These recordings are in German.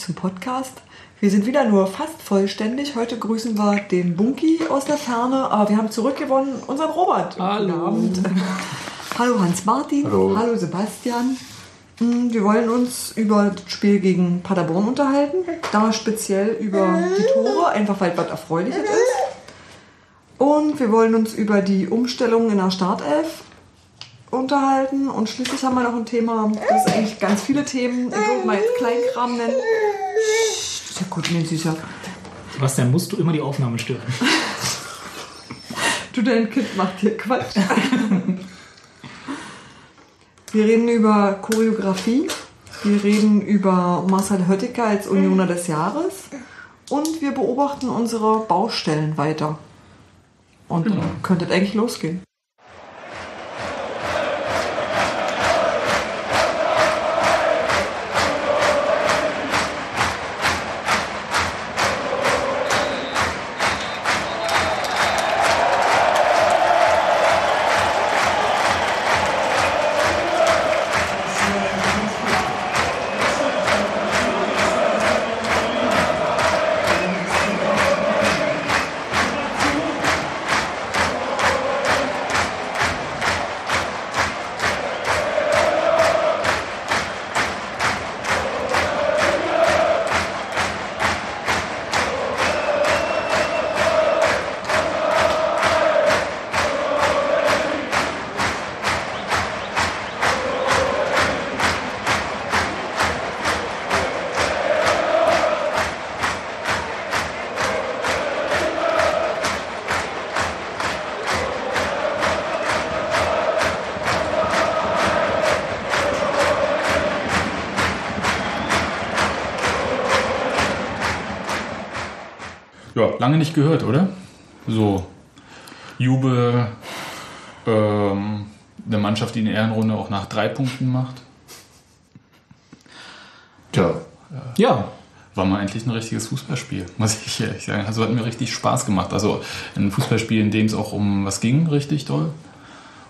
Zum Podcast. Wir sind wieder nur fast vollständig. Heute grüßen wir den Bunky aus der Ferne, aber wir haben zurückgewonnen unseren Robert. Hallo. Guten Abend. Hallo Hans-Martin. Hallo. Hallo Sebastian. Hm, Wir wollen uns über das Spiel gegen Paderborn unterhalten. Da speziell über die Tore, einfach weil was Erfreuliches ist. Und wir wollen uns über die Umstellung in der Startelf unterhalten. Und schließlich haben wir noch ein Thema, das ist eigentlich ganz viele Themen. Ich würde mal jetzt Kleinkram nennen. Das ist ja gut, nee, süßer. Sebastian, musst du immer die Aufnahme stören? Du, dein Kind macht hier Quatsch. Wir reden über Choreografie. Wir reden über Marcel Höttiger als Unioner des Jahres. Und wir beobachten unsere Baustellen weiter. Und dann könnte es eigentlich losgehen. Lange nicht gehört, oder? So, Jubel, ähm, eine Mannschaft, die eine Ehrenrunde auch nach drei Punkten macht. Tja, Ja, War mal endlich ein richtiges Fußballspiel, muss ich ehrlich sagen. Also hat mir richtig Spaß gemacht. Also ein Fußballspiel, in dem es auch um was ging, richtig toll.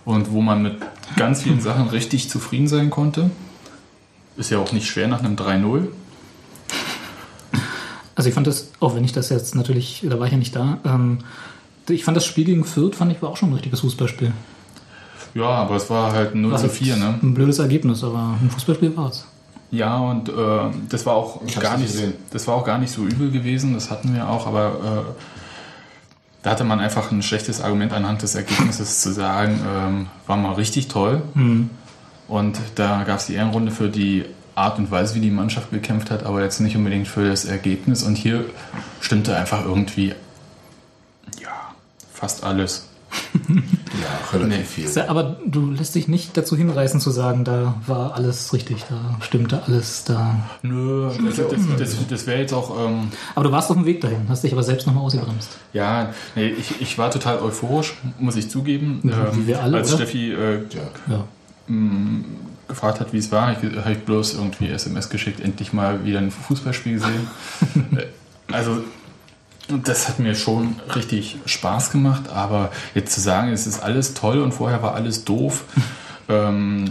Und wo man mit ganz vielen Sachen richtig zufrieden sein konnte. Ist ja auch nicht schwer nach einem 3-0. Also ich fand das, auch wenn ich das jetzt natürlich, da war ich ja nicht da, ähm, ich fand das Spiel gegen Fürth, fand ich war auch schon ein richtiges Fußballspiel. Ja, aber es war halt 0 War zu halt 4, ne? Ein blödes Ergebnis, aber ein Fußballspiel war es. Ja, und äh, das war auch Ich gar nicht gesehen. das war auch gar nicht so übel gewesen. Das hatten wir auch, aber äh, da hatte man einfach ein schlechtes Argument anhand des Ergebnisses zu sagen, ähm, war mal richtig toll. Und da gab es die Ehrenrunde für die Art und Weise, wie die Mannschaft gekämpft hat, aber jetzt nicht unbedingt für das Ergebnis. Und hier stimmte einfach irgendwie, ja, fast alles. ja, relativ Nee. viel. Ja, Aber du lässt dich nicht dazu hinreißen zu sagen, da war alles richtig, da stimmte alles, da. Nö, das, das, das, das wäre jetzt auch. Ähm, Aber du warst auf dem Weg dahin, hast dich aber selbst nochmal ausgebremst. Ja, nee, ich, ich war total euphorisch, muss ich zugeben. Wie wir alle, als oder? Steffi äh, Ja. Gefragt hat, wie es war, habe ich, hab ich bloß irgendwie SMS geschickt, endlich mal wieder ein Fußballspiel gesehen. Also, das hat mir schon richtig Spaß gemacht, aber jetzt zu sagen, es ist alles toll und vorher war alles doof, ähm,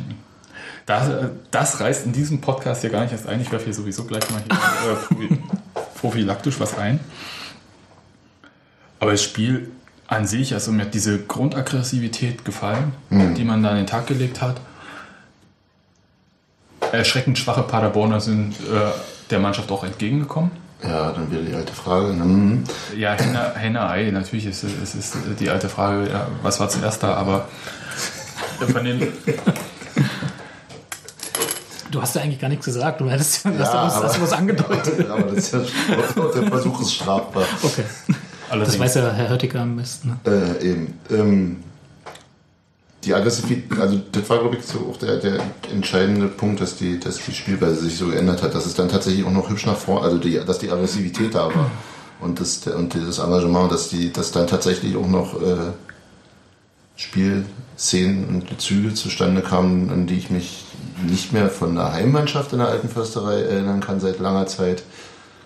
das, das reißt in diesem Podcast ja gar nicht erst ein. Ich werfe hier sowieso gleich mal hier, äh, prophy- prophylaktisch was ein. Aber das Spiel an sich, also mir hat diese Grundaggressivität gefallen, die man da an den Tag gelegt hat. Erschreckend schwache Paderborner sind äh, der Mannschaft auch entgegengekommen. ja, dann wieder die alte Frage. Hm. Ja, Henne, Henne Ei, natürlich ist es ist die alte Frage, ja, was war zuerst da, aber von den, Du hast ja eigentlich gar nichts gesagt, du hättest ja, hast, Ja, was, hast du was angedeutet. Aber das ist ja, der Versuch ist strafbar. Okay. allerdings, Das weiß ja Herr Höttiger am besten. Ne? Äh, eben. Ähm, die Aggressivität, also das war, glaube ich, so auch der, der entscheidende Punkt, dass die, dass die Spielweise sich so geändert hat, dass es dann tatsächlich auch noch hübsch nach vorne, also die, dass die Aggressivität da war und, das, und dieses Engagement, dass die, dass dann tatsächlich auch noch äh, Spielszenen und Züge zustande kamen, an die ich mich nicht mehr von der Heimmannschaft in der alten Försterei erinnern kann seit langer Zeit.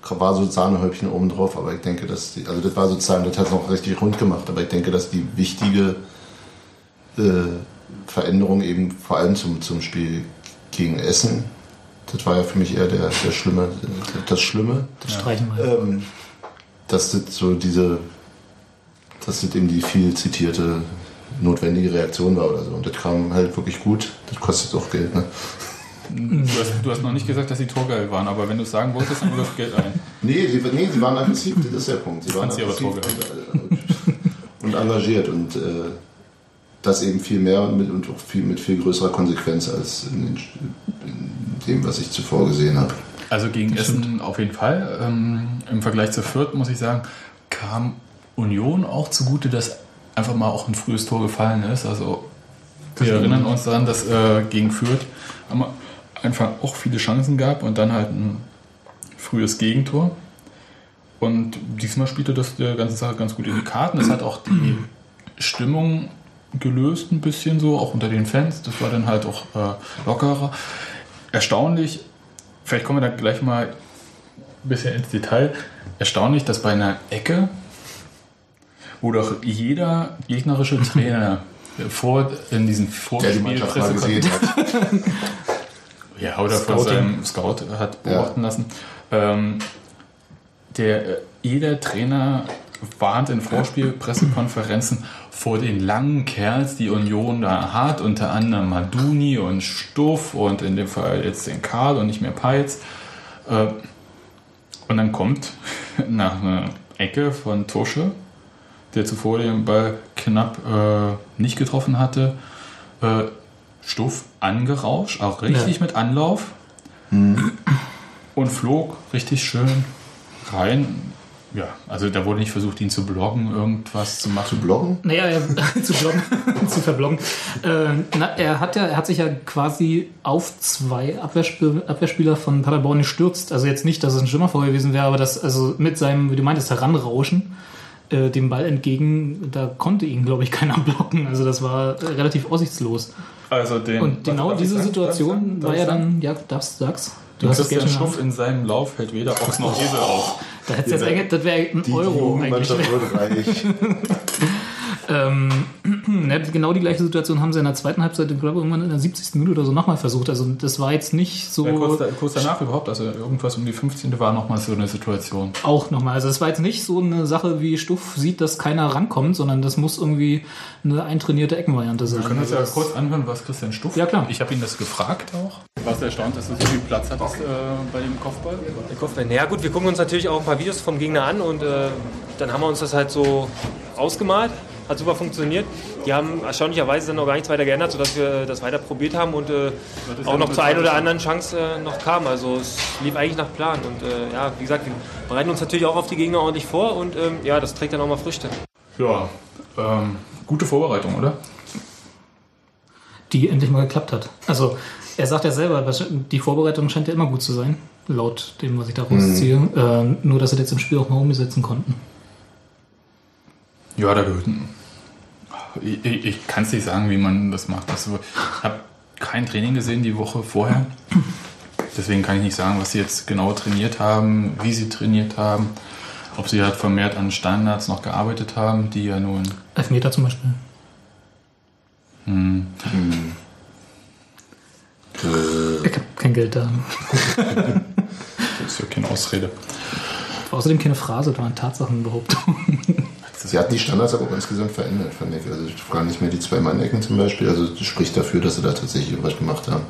War so Sahnehäubchen oben drauf, aber ich denke, dass die, also das war sozusagen, das hat es noch richtig rund gemacht, aber ich denke, dass die wichtige Veränderung eben vor allem zum, zum Spiel gegen Essen das war ja für mich eher der, der Schlimme, das Schlimme. Das streichen wir. Ähm, dass das so diese, dass das eben die viel zitierte notwendige Reaktion war oder so. Und das kam halt wirklich gut. Das kostet auch Geld, ne? Du hast, du hast noch nicht gesagt, dass sie torgeil waren, aber wenn du es sagen wolltest, dann wirf Geld ein. Nee, sie, nee, sie waren aggressiv, das ist der Punkt. Sie waren Fand sie aber aggressiv und, und engagiert und äh, das eben viel mehr mit, und auch viel, mit viel größerer Konsequenz als in, den, in dem, was ich zuvor gesehen habe. Also gegen Essen auf jeden Fall. Ähm, Im Vergleich zu Fürth muss ich sagen, kam Union auch zugute, dass einfach mal auch ein frühes Tor gefallen ist. Also wir erinnern uns daran, dass äh, gegen Fürth am Anfang auch viele Chancen gab und dann halt ein frühes Gegentor. Und diesmal spielte das der ganze Sache ganz gut in die Karten. Es hat auch die Stimmung gelöst ein bisschen so, auch unter den Fans. Das war dann halt auch äh, lockerer. Erstaunlich, vielleicht kommen wir da gleich mal ein bisschen ins Detail. Erstaunlich, dass bei einer Ecke, wo doch jeder gegnerische Trainer vor in diesen gesehen hat. ja, oder von Scouting. seinem Scout hat beobachten lassen. Ähm, der, äh, jeder Trainer warnt in Vorspielpressekonferenzen vor den langen Kerls, die Union da hat, unter anderem Maduni und Stuff und in dem Fall jetzt den Karl und nicht mehr Peitz. Äh, und dann kommt nach einer Ecke von Tusche, der zuvor den Ball knapp äh, nicht getroffen hatte, äh, Stuff angerauscht, auch richtig mit Anlauf und flog richtig schön rein. Ja, also da wurde nicht versucht, ihn zu blocken, irgendwas zu machen. Bloggen? Naja, er, zu blocken, zu verblocken. Äh, na, er, hat ja, er hat sich ja quasi auf zwei Abwehrspiel, Abwehrspieler von Paderborn gestürzt. Also jetzt nicht, dass es ein Schimmerfeuer gewesen wäre, aber das, also mit seinem, wie du meintest, Heranrauschen äh, dem Ball entgegen, da konnte ihn, glaube ich, keiner blocken. Also das war äh, relativ aussichtslos. Also den, Und genau diese sagen? Situation Darf war ja dann, ja, darfst. Du Und hast das Christian Hand. in seinem Lauf hält weder Ochs noch Esel auf. Da hättest du jetzt eigentlich, das wäre ein Die Euro eigentlich. Jugendmannschaft wird reich. Ähm, ne, genau die gleiche Situation haben sie in der zweiten Halbzeit, ich glaube, irgendwann in der 70. Minute oder so nochmal versucht. Also das war jetzt nicht so Ja, kurz, da, kurz danach überhaupt, also irgendwas um die 15. war nochmal so eine Situation. auch nochmal. Also es war jetzt nicht so eine Sache, wie Stuff sieht, dass keiner rankommt, sondern das muss irgendwie eine eintrainierte Eckenvariante sein. Wir können uns ja Also kurz anhören, was Christian Stuff. Ja, klar. Ich habe ihn das gefragt auch. Warst du erstaunt, dass du so viel Platz hattest äh, bei dem Kopfball? Der Kopfball. Ja gut, wir gucken uns natürlich auch ein paar Videos vom Gegner an und äh, dann haben wir uns das halt so ausgemalt. Hat super funktioniert. Die haben erstaunlicherweise dann noch gar nichts weiter geändert, sodass wir das weiter probiert haben und äh, auch noch zur einen oder anderen Chance äh, noch kam. Also es lief eigentlich nach Plan. Und äh, ja, wie gesagt, wir bereiten uns natürlich auch auf die Gegner ordentlich vor und ähm, ja, das trägt dann auch mal Früchte. Ja, ähm, gute Vorbereitung, oder? die endlich mal geklappt hat. Also er sagt ja selber, die Vorbereitung scheint ja immer gut zu sein, laut dem, was ich da rausziehe. Ähm, nur, dass sie das jetzt im Spiel auch mal umsetzen konnten. Ja, da gehört. Ich, ich, ich kann es nicht sagen, wie man das macht. Also, ich habe kein Training gesehen die Woche vorher. Deswegen kann ich nicht sagen, was sie jetzt genau trainiert haben, wie sie trainiert haben. Ob sie halt vermehrt an Standards noch gearbeitet haben, die ja nun. Elfmeter zum Beispiel. Ich habe kein Geld da. Das ist ja keine Ausrede. Außerdem keine Phrase, das war eine Tatsachenbehauptung. Sie hatten die Standards aber auch insgesamt verändert, fand ich. Also ich frage nicht mehr die zwei Mann-Ecken zum Beispiel. Also das spricht dafür, dass sie da tatsächlich irgendwas gemacht haben.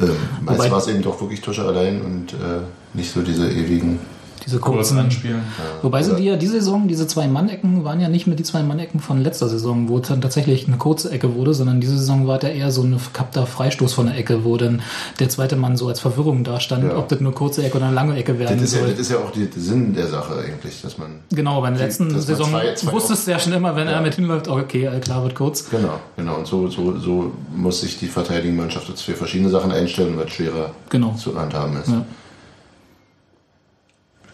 Ähm, meist war es eben doch wirklich Tusche allein und äh, nicht so diese ewigen. Diese Kurz kurzen. anspielen. Wobei sie die ja diese Saison, diese zwei Mann-Ecken waren ja nicht mehr die zwei Mann-Ecken von letzter Saison, wo es dann tatsächlich eine kurze Ecke wurde, sondern diese Saison war da eher so ein verkappter Freistoß von der Ecke, wo dann der zweite Mann so als Verwirrung dastand, Ja. ob das eine kurze Ecke oder eine lange Ecke werden Das ist, ja, soll. das ist ja auch der Sinn der Sache eigentlich, dass man. Genau, bei der letzten Saison zwei- zwei wusstest du ja schon immer, wenn Ja. er mit hinläuft, oh, okay, klar wird kurz. Genau, genau. Und so, so, so muss sich die verteidigende Mannschaft jetzt für verschiedene Sachen einstellen, weil es schwerer Genau. zu handhaben ist. Ja.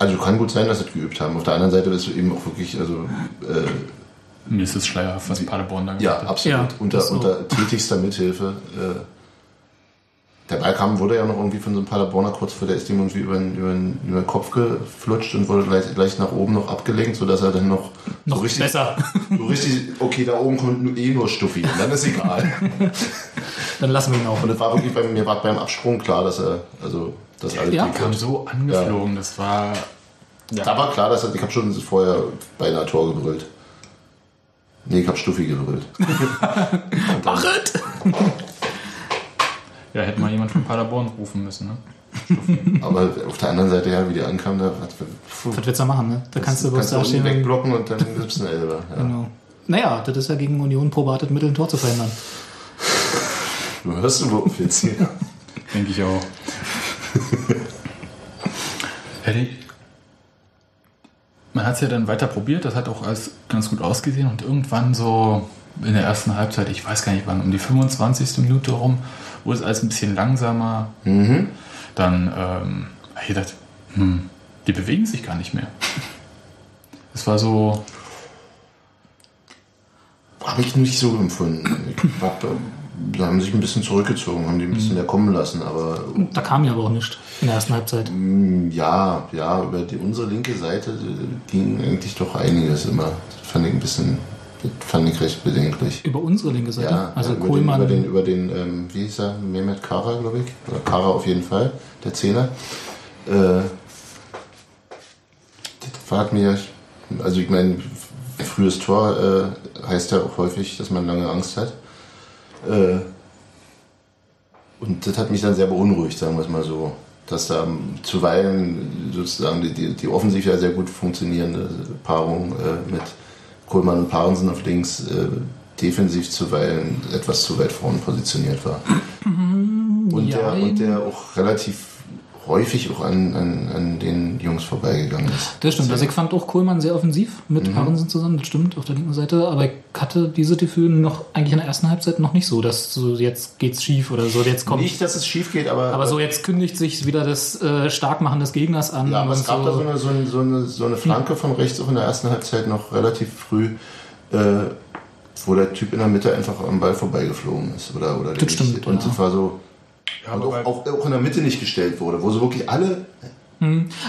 Also kann gut sein, dass sie es geübt haben. Auf der anderen Seite ist es eben auch wirklich, also äh, Mir ist es schleierhaft, was Paderborn da ja, gemacht hat. absolut Ja, unter, das auch. unter tätigster Mithilfe. Äh, der Ball kam, wurde ja noch irgendwie von so einem Paderborner kurz vor, der ist ihm irgendwie über den, über den, über den Kopf geflutscht und wurde gleich, gleich nach oben noch abgelenkt, sodass er dann noch, Noch so richtig, besser. so richtig, okay, da oben kommt nur- eh nur Stuffi, dann ist egal. Dann lassen wir ihn auch. Und es war wirklich bei mir war beim Absprung klar, dass er, also, dass alles Ja, gut Kam so angeflogen, das war. Da war klar, dass er, ich habe schon vorher beinahe Tor gebrüllt. Nee, ich habe Stuffi gebrüllt. Mach es! Ja, hätte mal jemand von Paderborn rufen müssen, ne? Aber auf der anderen Seite, ja, wie der ankam, da was, willst du machen, ne? Da kannst du bloß da stehen. und- wegblocken und dann gibt's einen Elber. Ja. Genau. Naja, das ist ja gegen Union probates Mittel, ein Tor zu verhindern. Du hörst du auf jetzt hier. Denke ich auch. Ich- Man hat es ja dann weiter probiert, das hat auch alles ganz gut ausgesehen und irgendwann so in der ersten Halbzeit, ich weiß gar nicht wann, um die 25. Minute rum, wurde es alles ein bisschen langsamer. Dann ähm, ich gedacht, hm, die bewegen sich gar nicht mehr. Es war so, Habe ich nicht so empfunden. Ich hab, äh, da haben sich ein bisschen zurückgezogen, haben die ein bisschen mehr kommen lassen, aber Da kam ja aber auch nichts in der ersten Halbzeit. mm, ja, ja, über die, unsere linke Seite äh, ging eigentlich doch einiges immer. Das fand ich ein bisschen, fand ich recht bedenklich. Über unsere linke Seite. Ja, also ja, über Kohlmann. Den, über den, über den ähm, wie hieß er, Mehmet Kara, glaube ich. Oder Kara auf jeden Fall, der Zehner. Äh, das hat mir, also ich meine, frühes Tor äh, heißt ja auch häufig, dass man lange Angst hat. Äh, und das hat mich dann sehr beunruhigt, sagen wir es mal so. Dass da zuweilen sozusagen die, die, die offensiv ja sehr gut funktionierende Paarung äh, mit Kohlmann und Parensen auf links äh, defensiv zuweilen etwas zu weit vorne positioniert war. Und, der, und der auch relativ häufig auch an, an, an den Jungs vorbeigegangen ist. Das stimmt. Also ich fand auch Kohlmann sehr offensiv mit Mhm. Parensen zusammen, das stimmt, auf der linken Seite. Aber ich hatte diese Gefühl noch eigentlich in der ersten Halbzeit noch nicht so, dass so jetzt geht's schief oder so, jetzt kommt. Nicht, dass es schief geht, aber, aber so jetzt kündigt sich wieder das äh, Starkmachen des Gegners an. Ja, aber es gab da so eine, so, eine, so, eine, so eine Flanke von rechts auch in der ersten Halbzeit noch relativ früh, äh, wo der Typ in der Mitte einfach am Ball vorbeigeflogen ist. Oder, oder Das stimmt. Und ja. das war so. Ja, und auch, auch, auch in der Mitte nicht gestellt wurde, wo so wirklich alle.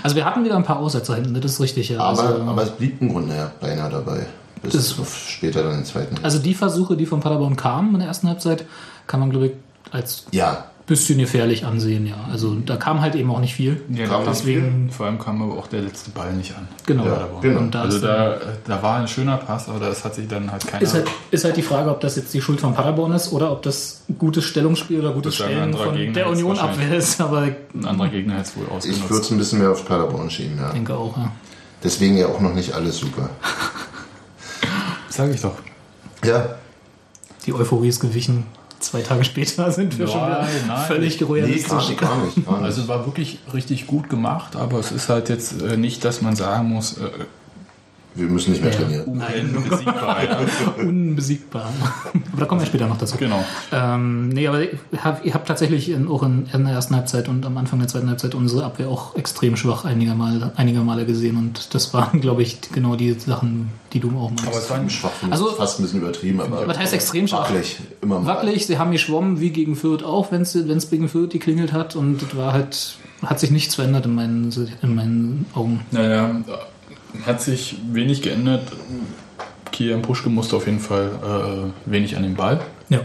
Also wir hatten wieder ein paar Aussetzer hinten, das ist richtig, ja. Aber, also, aber es blieb im Grunde ja beinahe dabei. Bis Das- später dann den zweiten. also die Versuche, die von Paderborn kamen in der ersten Halbzeit, kann man, glaube ich, als ja, bisschen gefährlich ansehen, ja. Also da kam halt eben auch nicht viel. ja, Kam deswegen- vor allem kam aber auch der letzte Ball nicht an. Genau. Ja, genau. Und da Also da, da war ein schöner Pass, aber das hat sich dann halt keiner. ist, halt, ist halt die Frage, ob das jetzt die Schuld von Paderborn ist oder ob das gutes Stellungsspiel oder gutes Stellen von Gegner der jetzt Union wahrscheinlich. Abwehr ist, aber ein anderer Gegner hätte es wohl ich würde ausgenutzt. es ein bisschen mehr auf Paderborn schieben, ja. denke auch, ja. Deswegen ja auch noch nicht alles super. Sag ich doch. Ja, Die Euphorie ist gewichen. Zwei Tage später sind wir Nein, schon wieder nein. völlig nee, realistisch. gar nicht, gar nicht. Gar nicht. Also war wirklich richtig gut gemacht, aber es ist halt jetzt äh, nicht, dass man sagen muss, äh, wir müssen nicht mehr trainieren. unbesiegbar. ja. Unbesiegbar. Aber da kommen wir später noch dazu. Genau. Ähm, nee, aber ihr habt tatsächlich in, auch in, in der ersten Halbzeit und am Anfang der zweiten Halbzeit unsere Abwehr auch extrem schwach einige Male, einige Male gesehen. Und das waren, glaube ich, genau die Sachen, die du auch meinst. Aber es war ein Schwach Also- fast ein bisschen übertrieben, aber. Was heißt extrem schwach? Wackelig, immer mal. Wackelig, sie haben geschwommen wie gegen Fürth auch, wenn es gegen Fürth geklingelt hat. Und das war halt, hat sich nichts verändert in meinen, in meinen Augen. Naja, hat sich wenig geändert. Kian Puschke musste auf jeden Fall äh, wenig an den Ball. Ja.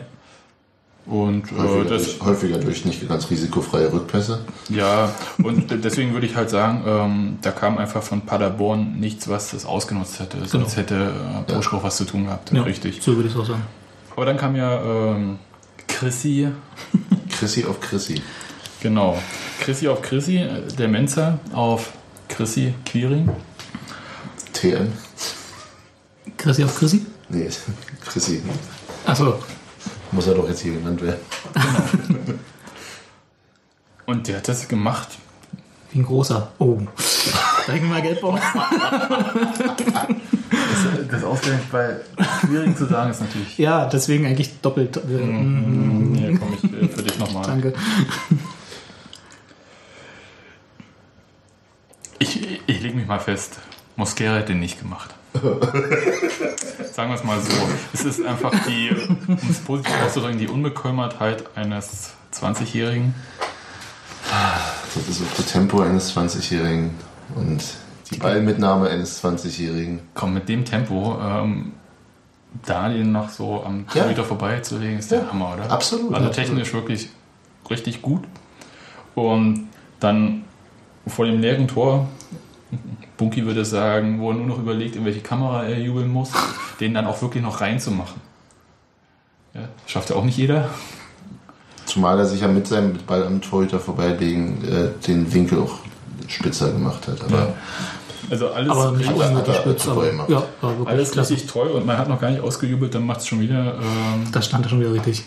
Und äh, Häufiger, das, durch, häufiger durch nicht ganz risikofreie Rückpässe. ja, und deswegen würde ich halt sagen, ähm, da kam einfach von Paderborn nichts, was das ausgenutzt hätte. Sonst hätte äh, Puschke auch was zu tun gehabt. ja. Richtig. So würde ich es auch sagen. Aber dann kam ja ähm, Chrissy, Chrissy auf Chrissy. genau. Chrissy auf Chrissy, äh, der Menzer auf Chrissy Quiring. TN? Chrissy auf Chrissy? Nee, Chrissy. Achso. Muss er doch jetzt hier genannt werden. Und der hat das gemacht. Wie ein großer. Oh. Zeig mir mal Geldbon. Das ausgerechnet bei Quiring zu sagen ist natürlich. Ja, deswegen eigentlich doppelt. äh, mm, Hier komme ich äh, für dich nochmal. Danke. Ich, ich lege mich mal fest, Mosquera hat den nicht gemacht. Sagen wir es mal so. Es ist einfach die, um es positiv auszudrücken, die Unbekümmertheit eines 20-Jährigen. Das ist auch das Tempo eines 20-Jährigen und die Ballmitnahme eines 20-Jährigen. Komm, mit dem Tempo ähm, da den noch so am Ja. Torhüter vorbeizulegen, ist der Ja, Hammer, oder? absolut, Also absolut. technisch wirklich richtig gut. Und dann vor dem leeren Tor, Bunky würde sagen, wo er nur noch überlegt, in welche Kamera er jubeln muss, den dann auch wirklich noch reinzumachen. Ja, schafft ja auch nicht jeder. Zumal er sich ja mit seinem Ball am Torhüter vorbeilegen äh, den Winkel auch spitzer gemacht hat. Aber Also alles, Aber nicht Hat unnötig hat er spitz, aber gemacht. ja, alles klasse. richtig toll und man hat noch gar nicht ausgejubelt, dann macht es schon wieder. Ähm, Das stand schon wieder richtig.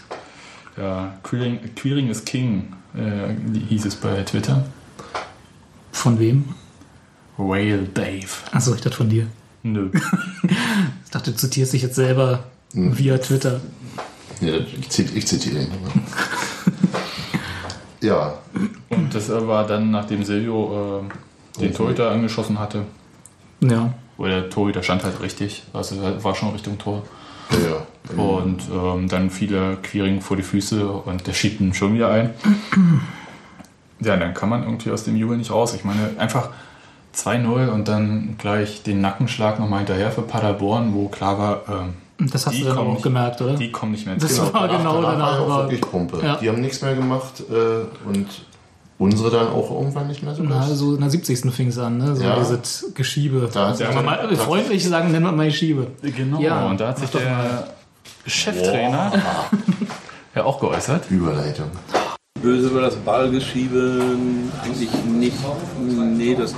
ja, Queering, Queering is King, äh, hieß es bei Twitter. Von wem? Whale Dave. Achso, ich dachte von dir. Nö. Ich dachte, du zitierst dich jetzt selber Hm. via Twitter. ja, ich, zit- ich zitiere ihn. ja, Und das war dann, nachdem Silvio äh, den Torhüter angeschossen hatte. Ja. Oder der Torhüter stand halt richtig, also er war schon Richtung Tor. ja, ja. Und ähm, dann fiel der Queering vor die Füße und der schiebt ihn schon wieder ein. Ja, dann kann man irgendwie aus dem Jubel nicht raus. Ich meine, einfach 2-0 und dann gleich den Nackenschlag nochmal hinterher für Paderborn, wo klar war, ähm, Das hast Die du dann kommen auch nicht- gemerkt, oder? die kommen nicht mehr ins Das Spiel. war genau danach danach. war wirklich Pumpe. Ja. Die haben nichts mehr gemacht äh, und unsere dann auch irgendwann nicht mehr so. Na, so in der 70. fing es an, ne? So Ja. dieses Geschiebe. Da Sagen wir mal, freundlich sagen, nennen wir mal Geschiebe. Genau, Ja, und da hat sich der Cheftrainer ja auch geäußert. Überleitung. Böse über das Ballgeschiebe eigentlich nicht. Nee, das,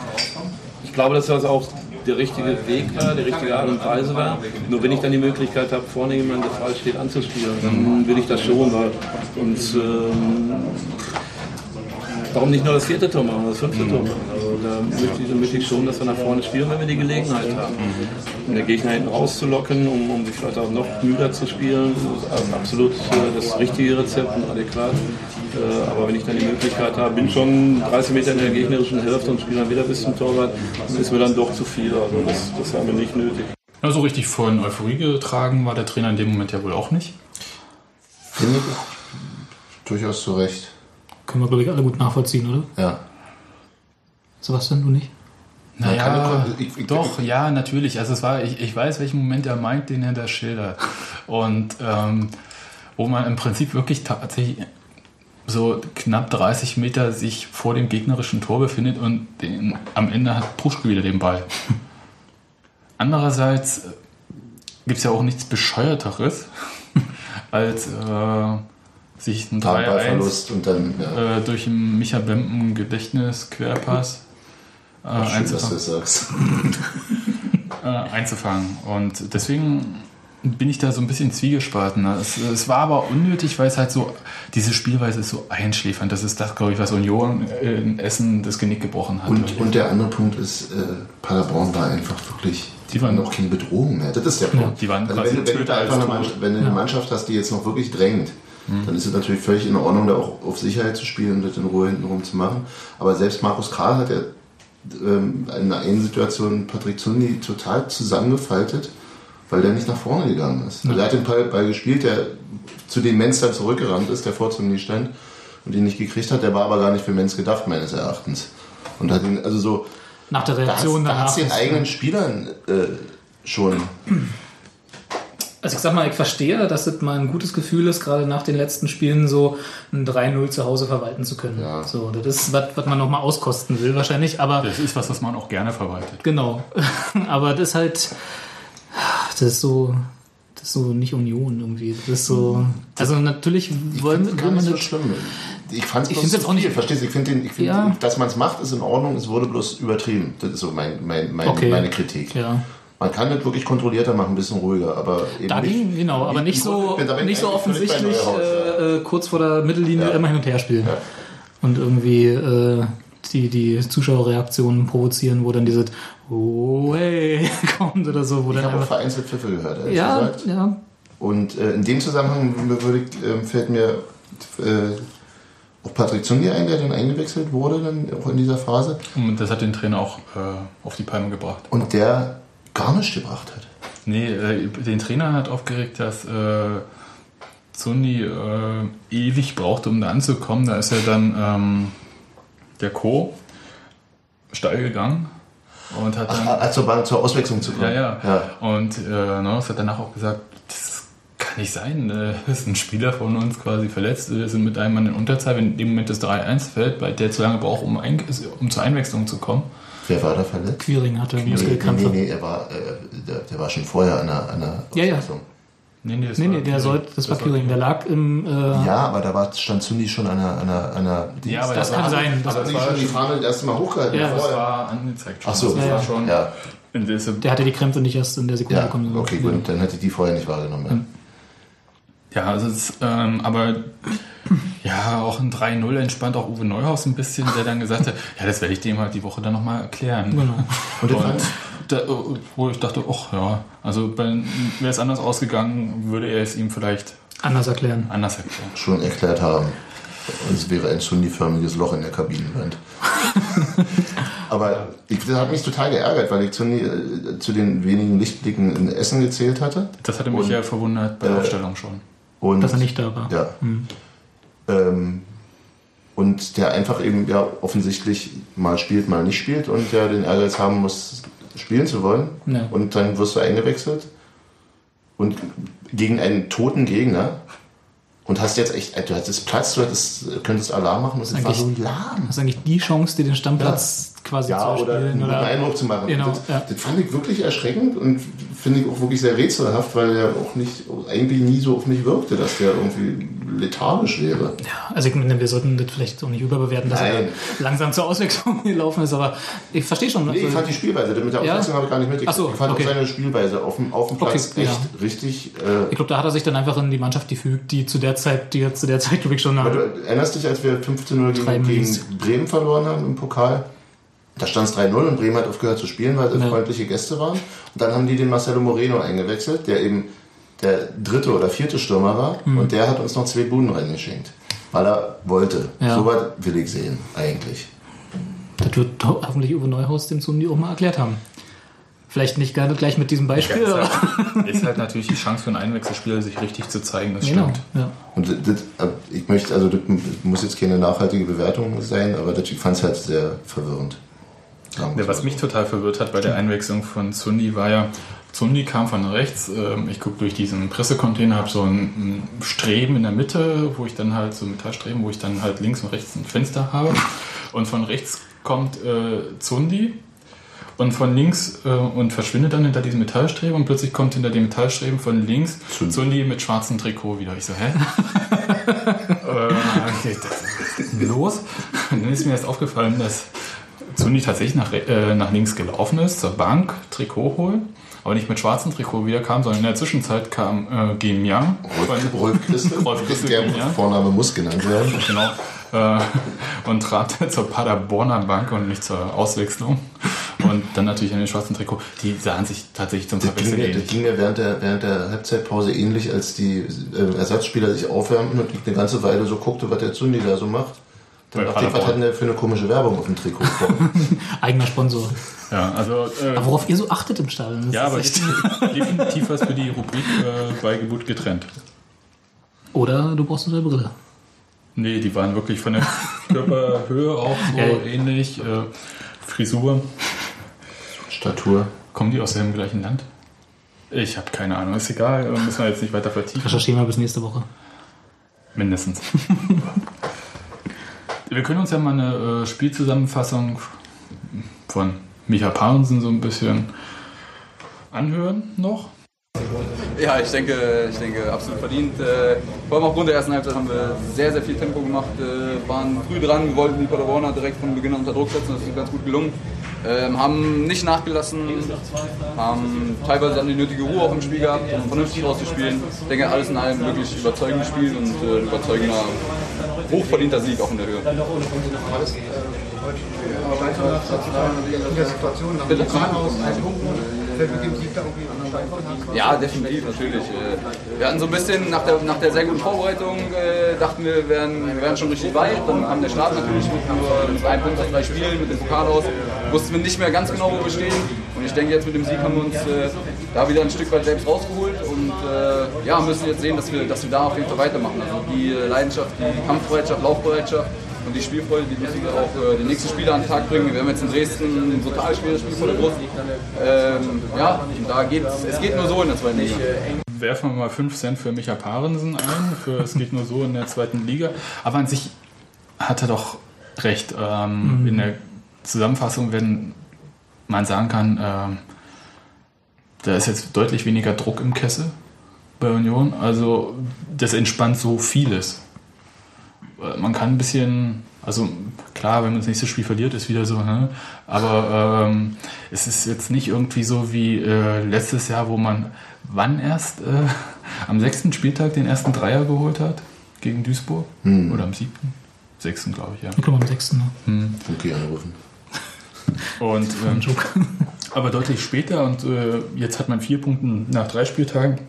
ich glaube, dass das auch der richtige Weg war, die richtige Art und Weise war. Nur wenn ich dann die Möglichkeit habe, vorne jemanden, der falsch steht, anzuspielen, dann will ich das schon. Weil, und ähm, warum nicht nur das vierte Tor machen, das fünfte Tor machen? Also da möchte ich, möchte ich schon, dass wir nach vorne spielen, wenn wir die Gelegenheit haben. Und den Gegner hinten rauszulocken, um, um sich vielleicht auch noch müder zu spielen, das ist absolut äh, das richtige Rezept und adäquat. Äh, aber wenn ich dann die Möglichkeit habe, bin schon 30 Meter in der gegnerischen Hälfte und spiele dann wieder bis zum Torwart, dann ist mir dann doch zu viel. Also das, das haben wir nicht nötig. Ja, so richtig von Euphorie getragen war der Trainer in dem Moment ja wohl auch nicht. Finde ich durchaus zu Recht. Können wir, glaube ich, alle gut nachvollziehen, oder? Ja. Sebastian, du nicht? Naja, ich- ich- doch, ja, natürlich. Also es war, ich, ich weiß, welchen Moment er meint, den er da schildert. Und ähm, wo man im Prinzip wirklich tatsächlich so knapp 30 Meter sich vor dem gegnerischen Tor befindet und den, am Ende hat Puschke wieder den Ball. Andererseits gibt es ja auch nichts Bescheuerteres, als äh, sich ein 3-1 Ballverlust und dann ja, äh, durch einen Micha Bempen Gedächtnis-Querpass äh, einzufangen, äh, einzufangen. Und deswegen bin ich da so ein bisschen zwiegespalten. Es, es war aber unnötig, weil es halt so, diese Spielweise ist so einschläfernd. Das ist das, glaube ich, was Union äh, in Essen das Genick gebrochen hat. Und, und der andere Punkt ist, äh, Paderborn war einfach wirklich, die waren auch keine Bedrohung mehr. Das ist der Punkt. die waren also wenn, wenn, du einfach eine. Mannschaft, wenn du eine Mannschaft hast, die jetzt noch wirklich drängt, dann ist es natürlich völlig in Ordnung, da auch auf Sicherheit zu spielen und das in Ruhe hintenrum zu machen. Aber selbst Markus Karl hat ja ähm, in einer einen Situation Patrick Zundi total zusammengefaltet, weil der nicht nach vorne gegangen ist. Also er hat den Ball, Ball gespielt, der zu dem Menz dann zurückgerannt ist, der vor Zundi stand und ihn nicht gekriegt hat. Der war aber gar nicht für Menz gedacht, meines Erachtens. Und hat ihn, also so, Nach der da Reaktion da hast danach. du den eigenen Spielern äh, schon. Also ich sag mal, ich verstehe, dass es mal ein gutes Gefühl ist, gerade nach den letzten Spielen so ein 3-0 zu Hause verwalten zu können. Ja. So, das ist was, was man nochmal auskosten will wahrscheinlich, aber das ist was, was man auch gerne verwaltet. genau. aber das ist halt, das ist so, das ist so nicht Union irgendwie. Das ist so, also natürlich Ich wollen, will gar man nicht so schlimm. Ich fand es jetzt auch nicht- Verstehst du? Ich finde, den- ich find, Ja. dass man es macht, ist in Ordnung. Es wurde bloß übertrieben. Das ist so mein, mein, mein, Okay. meine Kritik. ja. Man kann das wirklich kontrollierter machen, ein bisschen ruhiger, aber eben Da nicht, ging, genau, aber nicht so, nicht so offensichtlich äh, äh, kurz vor der Mittellinie Ja. immer hin und her spielen. Ja. Und irgendwie äh, die, die Zuschauerreaktionen provozieren, wo dann dieses Oh, hey, kommt oder so, wo Ich dann habe auch vereinzelt Pfiffe gehört, ehrlich Ja, gesagt. ja. Und äh, in dem Zusammenhang würde ich, äh, fällt mir äh, auch Patrick Zundi ein, der dann eingewechselt wurde, dann auch in dieser Phase. Und das hat den Trainer auch äh, auf die Palme gebracht. Und der gar nichts gebracht hat. Nee, äh, den Trainer hat aufgeregt, dass äh, Zundi äh, ewig braucht, um da anzukommen. Da ist er dann ähm, der Co. steil gegangen und hat dann. Ach, zur, Bank, zur Auswechslung zu kommen. Ja, ja. ja. Und äh, Norris hat danach auch gesagt, das kann nicht sein. Äh, ist ein Spieler von uns quasi verletzt. Wir sind mit einem Mann in Unterzahl, wenn in dem Moment das 3-1 fällt, weil der zu lange braucht, um, ein, um zur Einwechslung zu kommen. Wer war da verletzt? Queering hatte Nee, nee, Muskelkrampf. nee, er war, äh, der, der war schon vorher an der, an der Ja, ja. Nee, nee, das Nee, war nee, der sollte, das war Queering. Der lag im. Äh, Ja, aber da war, stand Sundi schon an einer, an einer, an einer Ja, aber das war- kann sein. Das, nie schon die Fahne das erste Mal hochgehalten. Ja, Das war angezeigt schon. Ach so, das ja, war ja. schon. Ja, der hatte die Krämpfe nicht erst in der Sekunde ja, bekommen. okay, gut, dann hätte ich die vorher nicht wahrgenommen. Ja. Ja, also es, ähm, aber ja, auch ein 3-0 entspannt auch Uwe Neuhaus ein bisschen, der dann gesagt hat, ja, das werde ich dem halt die Woche dann nochmal erklären. Genau. Und Und da, wo ich dachte, ach ja, also wäre es anders ausgegangen, würde er es ihm vielleicht Anders erklären. anders erklären. schon erklärt haben. Es wäre ein Sundi-förmiges Loch in der Kabinenwand. Aber ich, das hat mich total geärgert, weil ich Sundi äh, zu den wenigen Lichtblicken in Essen gezählt hatte. Das hatte mich Und, ja verwundert bei der äh, Aufstellung schon. Und, Dass er nicht da war. Ja. Ähm, und der einfach eben ja offensichtlich mal spielt, mal nicht spielt und der den Ehrgeiz haben muss, spielen zu wollen. Ja. Und dann wirst du eingewechselt und gegen einen toten Gegner und hast jetzt echt, du hattest Platz, du hattest, könntest Alarm machen es war Eigentlich- so lahm. Das ist eigentlich die Chance, dir den Stammplatz quasi Ja, zu oder einen spielen. guten Oder, Eindruck zu machen. Genau, das, ja. das fand ich wirklich erschreckend und finde ich auch wirklich sehr rätselhaft, weil er auch nicht, eigentlich nie so auf mich wirkte, dass der irgendwie lethargisch wäre. Ja, also ich meine, wir sollten das vielleicht auch nicht überbewerten, dass Nein. er langsam zur Auswechslung gelaufen ist, aber ich verstehe schon. Nee, ich also- fand die Spielweise, mit der Ja? Auswechslung habe ich gar nicht mitgekriegt. So, ich fand okay. auch seine Spielweise auf dem, auf dem Platz Okay, echt ja. richtig. Äh, ich glaube, da hat er sich dann einfach in die Mannschaft gefügt, die zu der Zeit, die zu der Zeit, glaube ich, schon aber du erinnerst dich, als wir 15-0 Treiben gegen, gegen Bremen verloren haben im Pokal? Da stand es 3-0 und Bremen hat aufgehört zu spielen, weil Ja. freundliche Gäste waren. Und dann haben die den Marcelo Moreno eingewechselt, der eben der dritte oder vierte Stürmer war. Mhm. Und der hat uns noch zwei Buden reingeschenkt. Weil er wollte. Ja. So weit will ich sehen, eigentlich. Das wird ho- hoffentlich Uwe Neuhaus dem Zundi auch mal erklärt haben. Vielleicht nicht gerade gleich mit diesem Beispiel, ist, aber halt, ist halt natürlich die Chance für einen Einwechselspieler, sich richtig zu zeigen, das genau. stimmt. Ja. Und das, das, ich möchte, also das muss jetzt keine nachhaltige Bewertung sein, aber das, ich fand es halt sehr verwirrend. Ja, was mich total verwirrt hat bei der Einwechslung von Zundi war ja, Zundi kam von rechts, ähm, ich gucke durch diesen Pressecontainer, habe so ein, Streben in der Mitte, wo ich dann halt so ein Metallstreben, wo ich dann halt links und rechts ein Fenster habe. Und von rechts kommt äh, Zundi und von links äh, und verschwindet dann hinter diesem Metallstreben und plötzlich kommt hinter dem Metallstreben von links Zundi. Zundi mit schwarzem Trikot wieder. Ich so, hä? äh, okay, das los? Und dann ist mir erst aufgefallen, dass Zundi tatsächlich nach, äh, nach links gelaufen ist, zur Bank, Trikot holen, aber nicht mit schwarzem Trikot wieder kam, sondern in der Zwischenzeit kam äh, Gemian. Rolf, Rolf Christel, Rolf Christel, der ja. Vorname muss genannt werden. Genau. Äh, und trat zur Paderborner Bank und nicht zur Auswechslung. Und dann natürlich in den schwarzen Trikot. Die sahen sich tatsächlich zum Verwechseln mir, das ähnlich. ging mir während der, während der Halbzeitpause ähnlich, als die äh, Ersatzspieler sich aufwärmten und ich eine ganze Weile so guckte, was der Zundi da so macht. Dann dachte ich, was hat denn für eine komische Werbung auf dem Trikot? Eigener Sponsor. Ja, also, äh, Aber worauf ihr so achtet im Stadion, das ja, aber echt- definitiv, was für die Rubrik äh, bei Geburt getrennt. Oder du brauchst eine Brille. Nee, die waren wirklich von der Körperhöhe auch so Ja, ja. ähnlich. Äh, Frisur. Statur. Kommen die aus dem gleichen Land? Ich habe keine Ahnung. Ist egal, äh, müssen wir jetzt nicht weiter vertiefen. Recherchieren wir bis nächste Woche. Mindestens. wir können uns ja mal eine äh, Spielzusammenfassung von Micha Paulsen so ein bisschen anhören noch. Ja, ich denke, ich denke absolut verdient. Äh, vor allem aufgrund der ersten Halbzeit haben wir sehr, sehr viel Tempo gemacht, äh, waren früh dran, wollten die Paderborner direkt von Beginn an unter Druck setzen, das ist ganz gut gelungen. Ähm, haben nicht nachgelassen, haben teilweise dann die nötige Ruhe auch im Spiel gehabt, um vernünftig auszuspielen. Ich denke, alles in allem wirklich überzeugend gespielt und äh, ein überzeugender, hochverdienter Sieg auch in der Höhe. Der Situation nach dem Pokal aus drei Punkten fällt mit dem Sieg da irgendwie an Stein Ja, definitiv, natürlich. Wir hatten so ein bisschen nach der, nach der sehr guten Vorbereitung, äh, dachten wir, wir wären, wir wären schon richtig weit. Dann kam der Start natürlich mit nur mit einem Punkt aus drei Spielen, mit dem Pokal aus. Wussten wir nicht mehr ganz genau, wo wir stehen. Und ich denke, jetzt mit dem Sieg haben wir uns äh, da wieder ein Stück weit selbst rausgeholt und äh, ja, müssen jetzt sehen, dass wir, dass wir da auf jeden Fall weitermachen. Also die Leidenschaft, die Kampfbereitschaft, Laufbereitschaft, und die Spielfreude, die müssen wir auch äh, die nächsten Spiele an den Tag bringen. Wir haben jetzt in Dresden ein total schweres Spiel vor der Brust. Ähm, ja, und da geht's, es geht nur so in der zweiten Liga. Werfen wir mal 5 Cent für Micha Parensen ein. Für, es geht nur so in der zweiten Liga. Aber an sich hat er doch recht. Ähm, In der Zusammenfassung, wenn man sagen kann, ähm, da ist jetzt deutlich weniger Druck im Kessel bei Union. Also das entspannt so vieles. Äh, Man kann ein bisschen, also klar, wenn man das nächste Spiel verliert, ist wieder so, hä? aber ähm, es ist jetzt nicht irgendwie so wie äh, letztes Jahr, wo man wann erst äh, am sechsten Spieltag den ersten Dreier geholt hat gegen Duisburg oder am siebten, sechsten glaube ich ja. Ich glaube am 6. Ne? Okay, anrufen. Und, ähm, aber deutlich später und äh, jetzt hat man vier Punkte nach drei Spieltagen.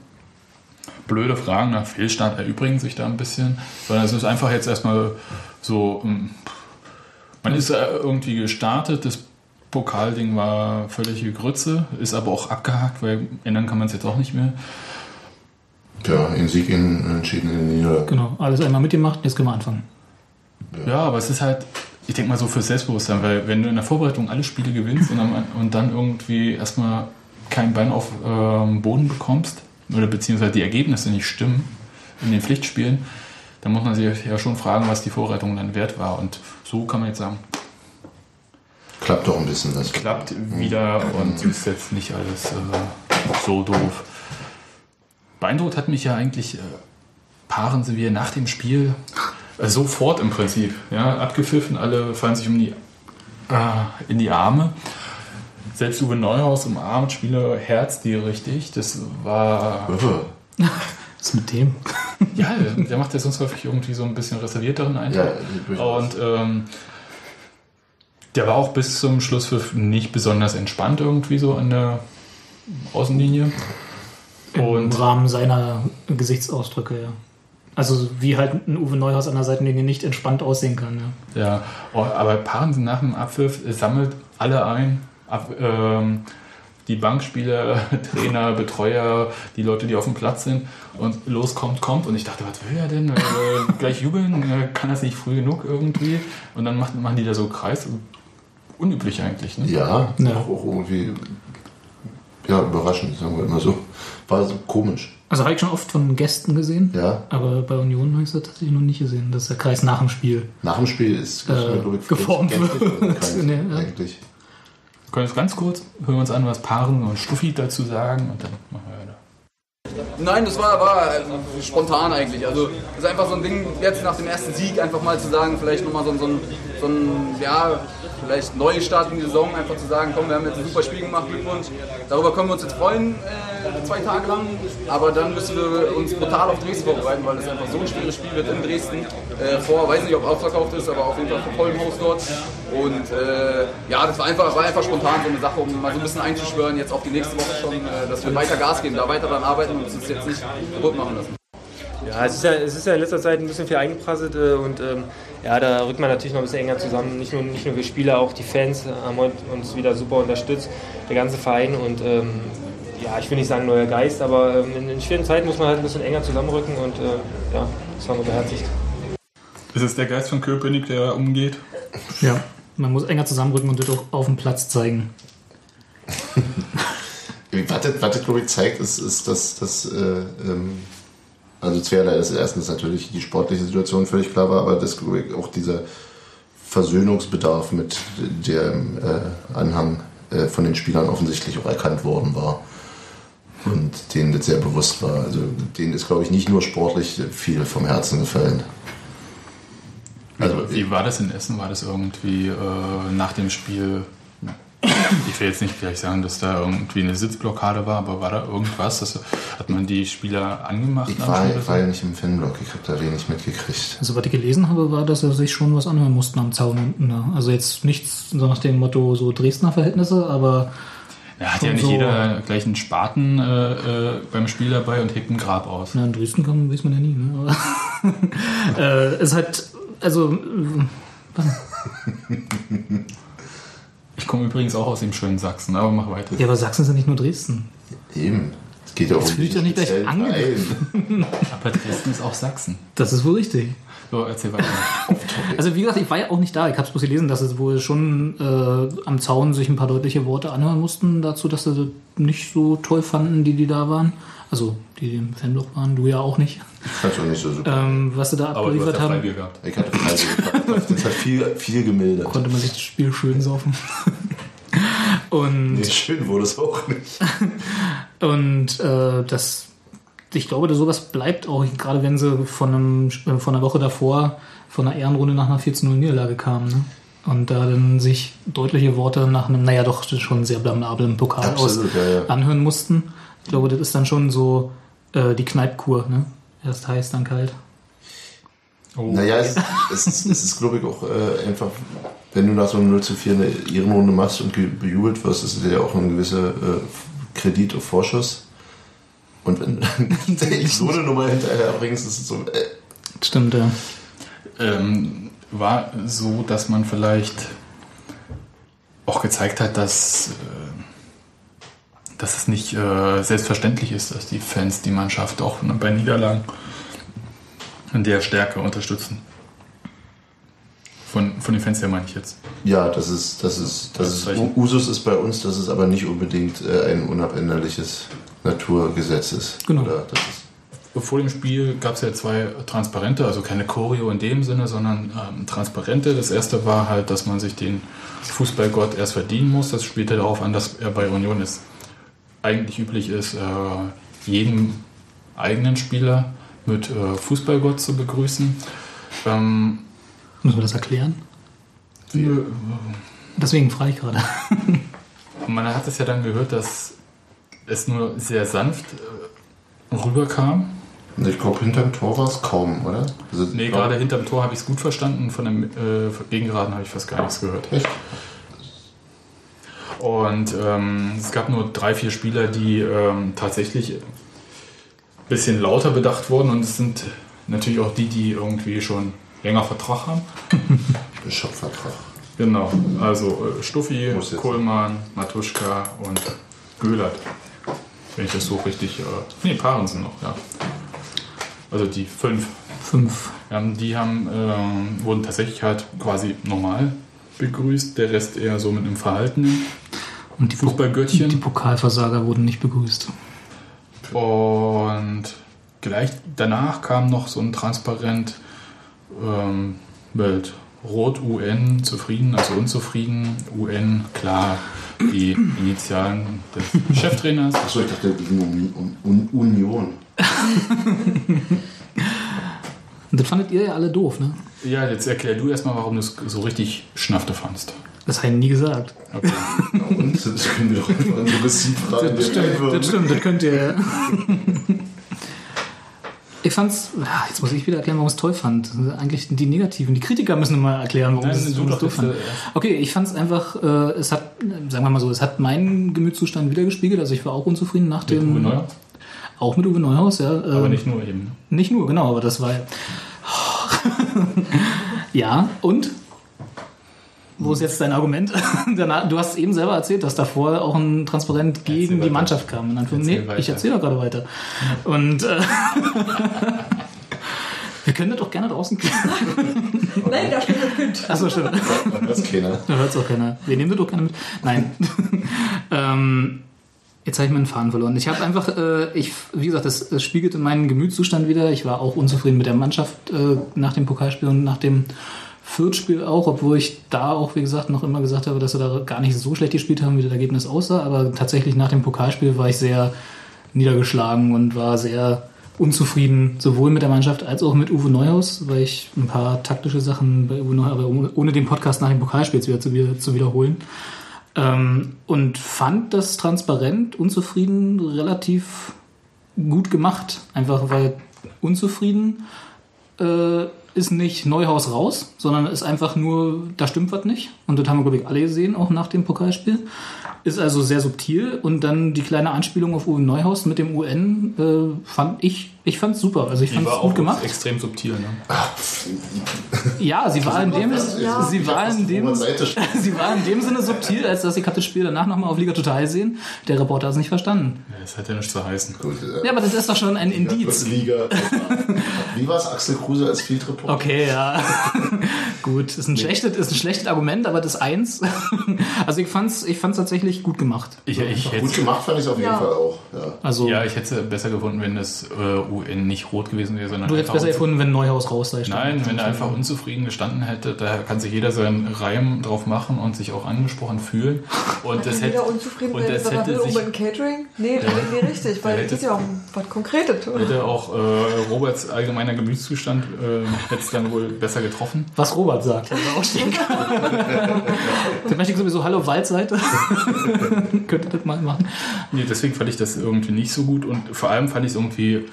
Blöde Fragen nach Fehlstart erübrigen sich da ein bisschen, sondern es ist einfach jetzt erstmal so, ähm, man ist äh, irgendwie gestartet, das Pokalding war völlige Grütze, ist aber auch abgehakt, weil ändern kann man es jetzt auch nicht mehr. Ja, in Sieg in entschieden in Niederlage. Genau, alles einmal mitgemacht, jetzt können wir anfangen. Ja, aber es ist halt, ich denke mal so fürs Selbstbewusstsein, weil wenn du in der Vorbereitung alle Spiele gewinnst und dann, und dann irgendwie erstmal kein Bein auf ähm, Boden bekommst oder beziehungsweise die Ergebnisse nicht stimmen in den Pflichtspielen, dann muss man sich ja schon fragen, was die Vorbereitung dann wert war. Und so kann man jetzt sagen, Klappt doch ein bisschen das. klappt wieder und ist jetzt nicht alles äh, so doof. Beeindruckt hat mich ja eigentlich äh, Paaren sie wir nach dem Spiel äh, sofort im Prinzip. Ja, abgepfiffen, alle fallen sich um die, äh, in die Arme. Selbst Uwe Neuhaus umarmt Spieler Herz die richtig. Das war. Was ist mit dem? Ja, der macht ja sonst häufig irgendwie so ein bisschen reservierteren Eindruck. Ja. Und ähm, der war auch bis zum Schlusspfiff nicht besonders entspannt irgendwie so an der Außenlinie. Im Und Rahmen seiner Gesichtsausdrücke, ja. Also wie halt ein Uwe Neuhaus an der Seitenlinie nicht entspannt aussehen kann, ja. ja, oh, aber Paaren nach dem Abpfiff sammelt alle ein. Ähm, die Bankspieler, Trainer, Betreuer, die Leute, die auf dem Platz sind und los kommt, kommt. Und ich dachte, was will er denn? Äh, gleich jubeln? Äh, kann das nicht früh genug irgendwie? Und dann macht, machen die da so Kreis. Unüblich eigentlich, ne? Ja, Ja. Auch, auch irgendwie ja, überraschend, sagen wir immer so. War so komisch. Also habe ich schon oft von Gästen gesehen, Ja. aber bei Union habe ich es tatsächlich noch nicht gesehen, dass der Kreis nach dem Spiel. Nach dem Spiel ist Äh, glaube ich, geformt wird. Nee, ja. Können jetzt ganz kurz hören wir uns an, was Paaren und Stuffi dazu sagen und dann machen wir weiter. Nein, das war, war äh, spontan eigentlich. Also das ist einfach so ein Ding, jetzt nach dem ersten Sieg einfach mal zu sagen, vielleicht nochmal so, so, so ein, ja, vielleicht Neustart in die Saison, einfach zu sagen, komm, wir haben jetzt ein super Spiel gemacht, Glückwunsch. Darüber können wir uns jetzt freuen, äh, zwei Tage lang. Aber dann müssen wir uns brutal auf Dresden vorbereiten, weil es einfach so ein schweres Spiel wird in Dresden. Äh, vor, weiß nicht, ob ausverkauft ist, aber auf jeden Fall vor vollem Haus dort. Und äh, ja, das war einfach, war einfach spontan so eine Sache, um mal so ein bisschen einzuschwören, jetzt auf die nächste Woche schon, äh, dass wir weiter Gas geben, da weiter dran arbeiten und uns jetzt nicht kaputt machen lassen. Ja, es ist ja, es ist ja in letzter Zeit ein bisschen viel eingeprasselt äh, und ähm, ja, da rückt man natürlich noch ein bisschen enger zusammen. Nicht nur, nicht nur wir Spieler, auch die Fans haben uns wieder super unterstützt, der ganze Verein und ähm, ja, ich will nicht sagen neuer Geist, aber ähm, in, in schweren Zeiten muss man halt ein bisschen enger zusammenrücken und äh, ja, das haben wir beherzigt. Ist es der Geist von Köpenick, der umgeht? Ja. Man muss enger zusammenrücken und das auch auf dem Platz zeigen. Was das, was das glaube ich, zeigt, ist, ist dass, dass äh, ähm, also zweierlei. Das erstens natürlich die sportliche Situation völlig klar war, aber das auch dieser Versöhnungsbedarf mit dem äh, Anhang äh, von den Spielern offensichtlich auch erkannt worden war. Und denen das sehr bewusst war. Also denen ist, glaube ich, nicht nur sportlich viel vom Herzen gefallen. Also Wie war das in Essen? War das irgendwie äh, nach dem Spiel? Ich will jetzt nicht gleich sagen, dass da irgendwie eine Sitzblockade war, aber war da irgendwas? Das, hat man die Spieler angemacht? ich am war, Spiel? war ja nicht im Fanblock, ich habe da wenig mitgekriegt. Also was ich gelesen habe, war, dass er sich schon was anhören mussten am Zaun unten. Da. Also jetzt nichts so nach dem Motto so Dresdner Verhältnisse, aber Ja, hat ja nicht so- jeder gleich einen Spaten äh, äh, beim Spiel dabei und hebt ein Grab aus. na, in Dresden kann, weiß man ja nie. Ne? Aber äh, es hat, also äh, Ich komme übrigens auch aus dem schönen Sachsen, aber mach weiter. ja, aber Sachsen sind nicht nur Dresden. Eben. Es geht ja um Jetzt fühl ich die doch nicht gleich angegriffen. Aber Dresden ist auch Sachsen. Das ist wohl richtig. So, erzähl weiter. Also wie gesagt, ich war ja auch nicht da. Ich habe es bloß gelesen, dass es wohl schon äh, am Zaun sich ein paar deutliche Worte anhören mussten dazu, dass sie das nicht so toll fanden, die die da waren. Also die, die im Fanblock waren, du ja auch nicht. Ich fand's auch nicht so super. Ähm, was sie da Aber du hast abgeliefert ja haben, Freibier gehabt. Ich hatte Freibier. Das hat viel, viel gemildert. konnte man sich das Spiel schön saufen. Und Nee, schön wurde es auch nicht. Und äh, das, ich glaube, dass sowas bleibt auch, gerade wenn sie von, einem, äh, von einer Woche davor von einer Ehrenrunde nach einer 14-0-Niederlage kamen. Ne? Und da dann sich deutliche Worte nach einem, naja, doch schon sehr blamablen Pokal Absolut, aus ja, ja. anhören mussten. Ich glaube, das ist dann schon so äh, die Kneipkur. Ne? Erst heiß, dann kalt. Oh. Naja, es, es, ist- es ist, glaube ich, auch äh, einfach, wenn du nach so einem 0 zu 4 eine Ehrenrunde machst und bejubelt wirst, ist es ja auch ein gewisser äh, Kredit auf Vorschuss. Und wenn du so eine Nummer hinterher bringst, ist es so, äh, Stimmt, ja. ähm, war so, dass man vielleicht auch gezeigt hat, dass, äh, dass es nicht äh, selbstverständlich ist, dass die Fans die Mannschaft auch bei Niederlagen in der Stärke unterstützen. Von, von den Fans her meine ich jetzt. ja, das ist, das ist, das ist, Zeichen. Usus ist bei uns, das ist aber nicht unbedingt äh, ein unabänderliches Naturgesetz ist. Genau. Oder das ist, Vor dem Spiel gab es ja zwei Transparente, also keine Choreo in dem Sinne, sondern ähm, Transparente. Das erste war halt, dass man sich den Fußballgott erst verdienen muss. Das spielte darauf an, dass er bei Union ist. Eigentlich üblich ist, äh, jeden eigenen Spieler mit äh, Fußballgott zu begrüßen. Ähm, Müssen wir das erklären? wir, Deswegen frage ich gerade. man hat es ja dann gehört, dass es nur sehr sanft äh, rüberkam. ich glaube, hinterm Tor war es kaum, oder? Also, Nee, gerade hinterm Tor habe ich es gut verstanden, von dem äh, Gegengeraden habe ich fast gar nichts gehört. Echt? Und ähm, es gab nur drei, vier Spieler, die ähm, tatsächlich ein bisschen lauter bedacht wurden und es sind natürlich auch die, die irgendwie schon länger Vertrag haben. Schopfvertrag. Genau, also äh, Stuffi. Kohlmann, Matuschka und Göhlert. Wenn ich das so richtig. Äh, nee, Paaren sind noch, ja. Also die fünf. Fünf. Ja, die haben, ähm, wurden tatsächlich halt quasi normal begrüßt, der Rest eher so mit einem Verhalten. Und die, Fußballgöttchen. die Pokalversager wurden nicht begrüßt. Und gleich danach kam noch so ein Transparent ähm, mit Rot UN zufrieden, also unzufrieden, UN klar, die Initialen des Cheftrainers. Achso, ich dachte, es ging um, um, um Union. Und das fandet ihr ja alle doof, ne? Ja, jetzt erklär du erstmal, warum du es so richtig Schnafte fandst. Das habe ich nie gesagt. Okay. Und das können wir doch einfach in so Reciprocal Das stimmt, das stimmt, das könnt ihr. Ich fand's, jetzt muss ich wieder erklären, warum ich es toll fand. Das sind Eigentlich die Negativen. Die Kritiker müssen mal erklären, warum Nein, sie es so fanden. äh, Okay, ich fand's einfach, äh, es hat, äh, sagen wir mal so, es hat meinen Gemütszustand wiedergespiegelt. Also ich war auch unzufrieden nach Mit dem. Uwe Neuer? Auch mit Uwe Neuhaus, ja. Aber ähm, nicht nur eben. ne? Nicht nur, genau, aber das war. ja, und? Wo ist jetzt dein Argument? Du hast eben selber erzählt, dass davor auch ein Transparent gegen die weiter. Mannschaft kam. Und dann, Erzähl nee, ich erzähle doch gerade weiter. Und äh, wir können das doch gerne draußen klären. Nein, da steht ein Kind. Achso, stimmt. Man hört's keiner. Da hört es auch keiner. Wir nehmen das doch gerne mit. Nein. ähm, jetzt habe ich meinen Faden verloren. Ich habe einfach, äh, ich, wie gesagt, das, das spiegelte meinen Gemütszustand wieder. Ich war auch unzufrieden mit der Mannschaft äh, nach dem Pokalspiel und nach dem Fürth-Spiel auch, obwohl ich da auch, wie gesagt, noch immer gesagt habe, dass wir da gar nicht so schlecht gespielt haben, wie das Ergebnis aussah. Aber tatsächlich nach dem Pokalspiel war ich sehr niedergeschlagen und war sehr unzufrieden, sowohl mit der Mannschaft als auch mit Uwe Neuhaus, weil ich ein paar taktische Sachen bei Uwe Neuhaus, aber ohne- den Podcast nach dem Pokalspiel wieder zu wiederholen. Ähm, und fand das transparent, unzufrieden, relativ gut gemacht. Einfach weil unzufrieden äh, ist nicht Neuhaus raus, sondern ist einfach nur, da stimmt was nicht. Und das haben wir, glaube ich, alle gesehen, auch nach dem Pokalspiel. Ist also sehr subtil und dann die kleine Anspielung auf Uwe Neuhaus mit dem UN äh, fand ich, ich fand es super. Also ich fand es gut auch gemacht. extrem subtil. Ne? Ja, sie war in dem, sie war in dem, sie war in dem Sinne subtil, als dass ich hatte das Spiel danach nochmal auf Liga Total sehen. Der Reporter hat es nicht verstanden. Ja, Das hat ja nichts zu heißen. Gut, äh, Ja, aber das ist doch schon ein Indiz. Liga. wie war es Axel Kruse als Field Reporter? Okay, ja. Gut, ist ein, schlechtes, ist ein schlechtes Argument, aber das Eins. also ich fand's, ich fand's tatsächlich gut gemacht. Ich, ich Gut hätte, gemacht fand ich es auf jeden Ja. Fall auch. Ja. Also ja, ich hätte es besser gefunden, wenn das äh, UN nicht rot gewesen wäre, sondern du hättest besser gefunden, wenn Neuhaus raus sei. Nein, wenn er einfach unzufrieden gestanden hätte, da kann sich jeder seinen Reim drauf machen und sich auch angesprochen fühlen. Und das hätte, jeder unzufrieden und das hätte um sich ein Catering? Nee, nee, richtig, weil Ja, es geht hätte- ja um was Konkretes. hätte auch äh, Roberts allgemeiner Gemütszustand äh, hätte es dann wohl besser getroffen. Was Robert sagt, hätte er auch stehen können. Dann möchte ich sowieso Hallo Waldseite. Könnte das mal machen. Nee, deswegen fand ich das irgendwie nicht so gut und vor allem fand ich es irgendwie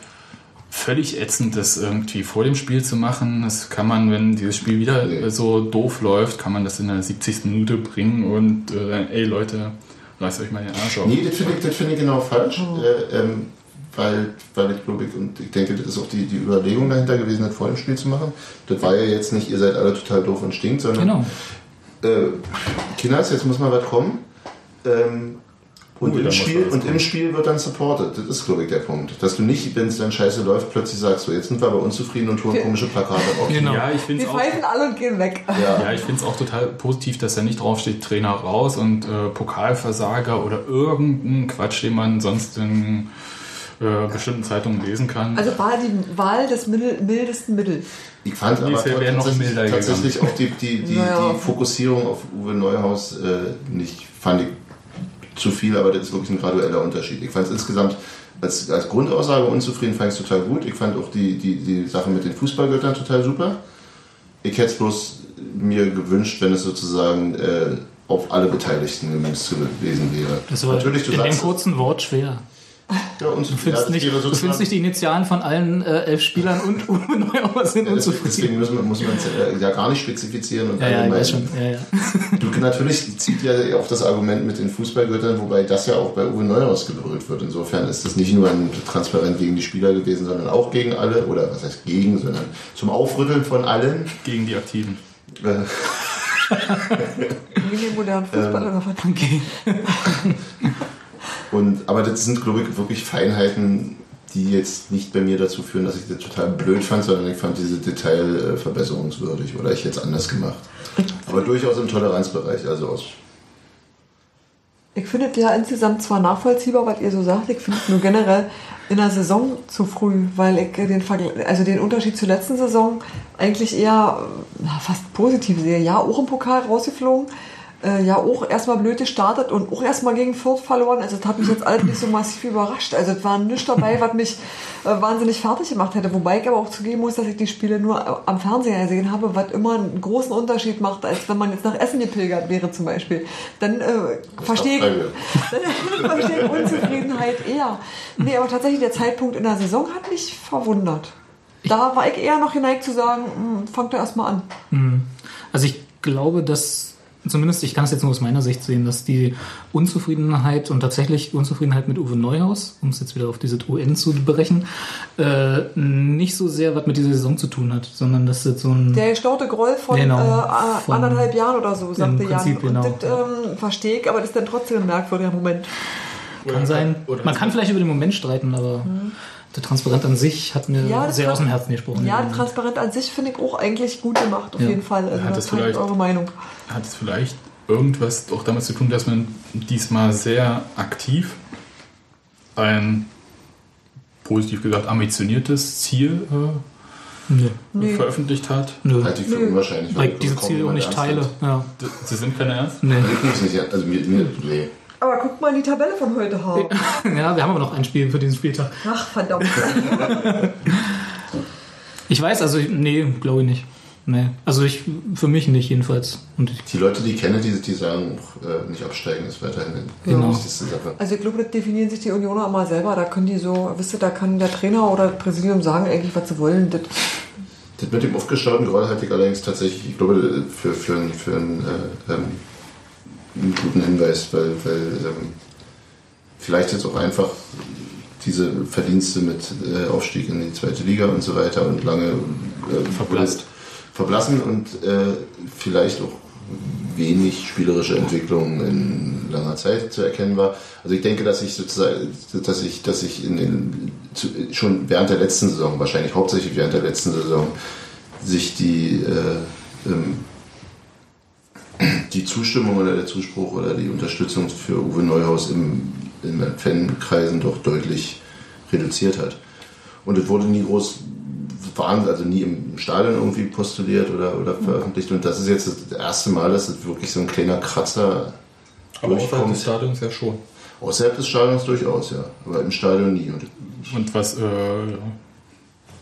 völlig ätzend, das irgendwie vor dem Spiel zu machen. Das kann man, wenn dieses Spiel wieder so doof läuft, kann man das in der 70. Minute bringen und äh, ey Leute, reißt euch mal den Arsch auf. Nee, das finde ich, das finde ich genau falsch. Äh, ähm, weil, weil ich glaube, ich, und ich denke, das ist auch die, die Überlegung dahinter gewesen, das vor dem Spiel zu machen. Das war ja jetzt nicht, ihr seid alle total doof und stinkt, sondern Genau. äh, Kinders, jetzt muss mal was kommen. Ähm, und, Ui, da im Spiel, und im. Spiel wird dann supported. Das ist, glaube ich, der Punkt. Dass du nicht, wenn es dann scheiße läuft, plötzlich sagst, so, jetzt sind wir aber unzufrieden und holen Wir- komische Plakate auf. Genau. Ja, ich finde Wir es auch. pfeifen alle und gehen weg. Ja. Ja, ich finde es auch total positiv, dass da nicht draufsteht, Trainer raus und äh, Pokalversager oder irgendein Quatsch, den man sonst in äh, bestimmten Zeitungen lesen kann. Also war die Wahl des mittel, mildesten Mittel. Ich fand aber tatsächlich, milder tatsächlich auch die, die, die, Naja. die Fokussierung auf Uwe Neuhaus äh, nicht, fand ich zu viel, aber das ist wirklich ein gradueller Unterschied. Ich fand es insgesamt als, als Grundaussage unzufrieden, fand ich es total gut. Ich fand auch die, die, die Sache mit den Fußballgöttern total super. Ich hätte es bloß mir gewünscht, wenn es sozusagen äh, auf alle Beteiligten gemünzt gewesen wäre. Das war Natürlich, du in dem sagst, kurzen Wort schwer. Ja, und, Du findest, nicht, du findest nicht die Initialen von allen äh, elf Spielern und Uwe Neuhaus sind Ja, unzufrieden. deswegen muss man, muss man es äh, ja gar nicht spezifizieren und Ja, ja, weiß schon. Ja, ja. Du, natürlich zieht ja auf das Argument mit den Fußballgöttern, wobei das ja auch bei Uwe Neuhaus gebrüllt wird. Insofern ist das nicht nur ein Transparent gegen die Spieler gewesen, sondern auch gegen alle, oder was heißt gegen, sondern zum Aufrütteln von allen. gegen die Aktiven. Äh, Gegen den modernen Fußball oder was? Okay. Und, aber das sind, glaube ich, wirklich Feinheiten, die jetzt nicht bei mir dazu führen, dass ich das total blöd fand, sondern ich fand diese Detail verbesserungswürdig oder ich es anders gemacht. Aber durchaus im Toleranzbereich, also aus Ich finde es ja insgesamt zwar nachvollziehbar, was ihr so sagt, ich finde es nur generell in der Saison zu früh, weil ich den, Vergl- also den Unterschied zur letzten Saison eigentlich eher na, fast positiv sehe. Ja, auch im Pokal rausgeflogen, äh, ja, auch erstmal blöd gestartet und auch erstmal gegen Fürth verloren. Also, das hat mich jetzt alles nicht so massiv überrascht. Also, es war nichts dabei, was mich äh, wahnsinnig fertig gemacht hätte. Wobei ich aber auch zugeben muss, dass ich die Spiele nur am Fernseher gesehen habe, was immer einen großen Unterschied macht, als wenn man jetzt nach Essen gepilgert wäre zum Beispiel. Dann äh, verstehe ich, Frage. dann verstehe ich Unzufriedenheit eher. Nee, aber tatsächlich der Zeitpunkt in der Saison hat mich verwundert. Da war ich eher noch geneigt zu sagen, hm, fangt da erstmal an. Also ich glaube, dass, zumindest ich kann es jetzt nur aus meiner Sicht sehen, dass die Unzufriedenheit und tatsächlich Unzufriedenheit mit Uwe Neuhaus, um es jetzt wieder auf dieses UN zu brechen, äh, nicht so sehr was mit dieser Saison zu tun hat, sondern dass das so ein... Der gestaute Groll von, Genau, äh, von- anderthalb Jahren oder so, sagte Im Jan. Prinzip, Und genau. das ähm, verstehe ich, aber das ist dann trotzdem ein merkwürdiger Moment. kann sein. oder- Man kann vielleicht über den Moment streiten, aber der Transparent an sich hat mir. Ja, sehr aus dem Herzen gesprochen. Ja, transparent an sich finde ich auch eigentlich gut gemacht, auf Ja. jeden Fall. Also Hat da das vielleicht- eure Meinung. Hat es vielleicht irgendwas auch damit zu tun, dass man diesmal sehr aktiv ein, positiv gesagt, ambitioniertes Ziel äh. Nee. veröffentlicht hat? Nö. halte ich für Nö. unwahrscheinlich. Weil ich diese Ziele auch nicht teile. Ja. Sie sind keine Ernst? Nee. Ich nicht, also mir, mir, nee. Aber guck mal in die Tabelle von heute, Haar. ja, wir haben aber noch ein Spiel für diesen Spieltag. Ach, verdammt. Ich weiß, also nee, glaube ich nicht. Nee. Also ich für mich nicht jedenfalls. Und Die Leute, die ich kenne, die, die sagen, auch, äh, nicht absteigen, ist weiterhin die Genau. wichtigste Sache. Also ich glaube, das definieren sich die Unioner immer selber. Da können die so, wisst ihr, da kann der Trainer oder das Präsidium sagen eigentlich, was sie wollen. Das, Das mit dem aufgestauten Groll halte ich allerdings tatsächlich, ich glaube, für, für, einen- für einen, äh, ähm, einen guten Hinweis, weil, weil ähm, vielleicht jetzt auch einfach diese Verdienste mit äh, Aufstieg in die zweite Liga und so weiter und lange äh, Verblasst. verblassen und äh, vielleicht auch wenig spielerische Entwicklung in langer Zeit zu erkennen war. Also ich denke, dass ich sozusagen, dass ich, dass ich in den, zu, schon während der letzten Saison, wahrscheinlich hauptsächlich während der letzten Saison, sich die, äh, ähm, die Zustimmung oder der Zuspruch oder die Unterstützung für Uwe Neuhaus im, in den Fankreisen doch deutlich reduziert hat. Und es wurde nie groß also nie im Stadion irgendwie postuliert oder, oder veröffentlicht. Und das ist jetzt das erste Mal, dass es wirklich so ein kleiner Kratzer Aber außerhalb des Stadions ja schon. Außerhalb des Stadions durchaus, ja. Aber im Stadion nie. Und Und was äh,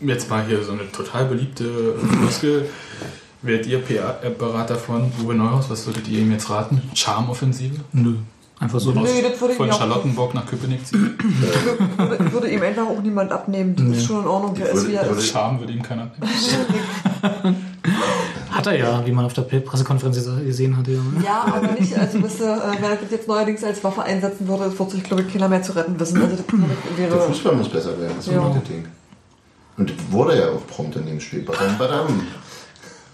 jetzt mal hier so eine total beliebte Floskel. Werdet ihr PR-Berater von Uwe Neuhaus? Was würdet ihr ihm jetzt raten? Charmoffensive? Nö. Einfach so Nö, das würde Von Charlottenburg nach Köpenick ziehen? würde, würde ihm einfach auch niemand abnehmen. Das ist schon in Ordnung. Der ist wie er ist. Charme würde ihm keiner. Hat er ja, wie man auf der Pressekonferenz gesehen hat. Ja. Ja, aber nicht, also wisst ihr, äh, wenn er das jetzt neuerdings als Waffe einsetzen würde, wird sich, glaube ich, keiner mehr zu retten wissen. Also das der wäre. Fußball muss besser werden, das ist Ja. Marketing. Und wurde ja auch prompt in dem Spiel. Badam, badam.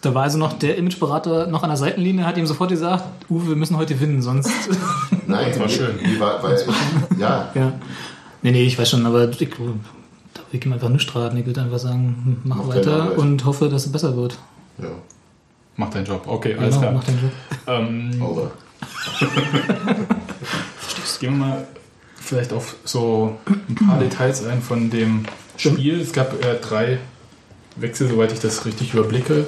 Da war also noch der Imageberater noch an der Seitenlinie, hat ihm sofort gesagt, Uwe, wir müssen heute gewinnen, sonst... Nein, Das war schön. Die war, weil, ja, ja. Nee, nee, ich weiß schon, aber ich, da will ich ihm einfach nichts raten. Ich würde einfach sagen, mach, Mach weiter und hoffe, dass es besser wird. ja. Mach deinen Job. Okay, alles Genau, klar. mach deinen Job. Ähm, Aber Gehen wir mal vielleicht auf so ein paar Details ein von dem Spiel. Es gab äh, drei Wechsel, soweit ich das richtig überblicke.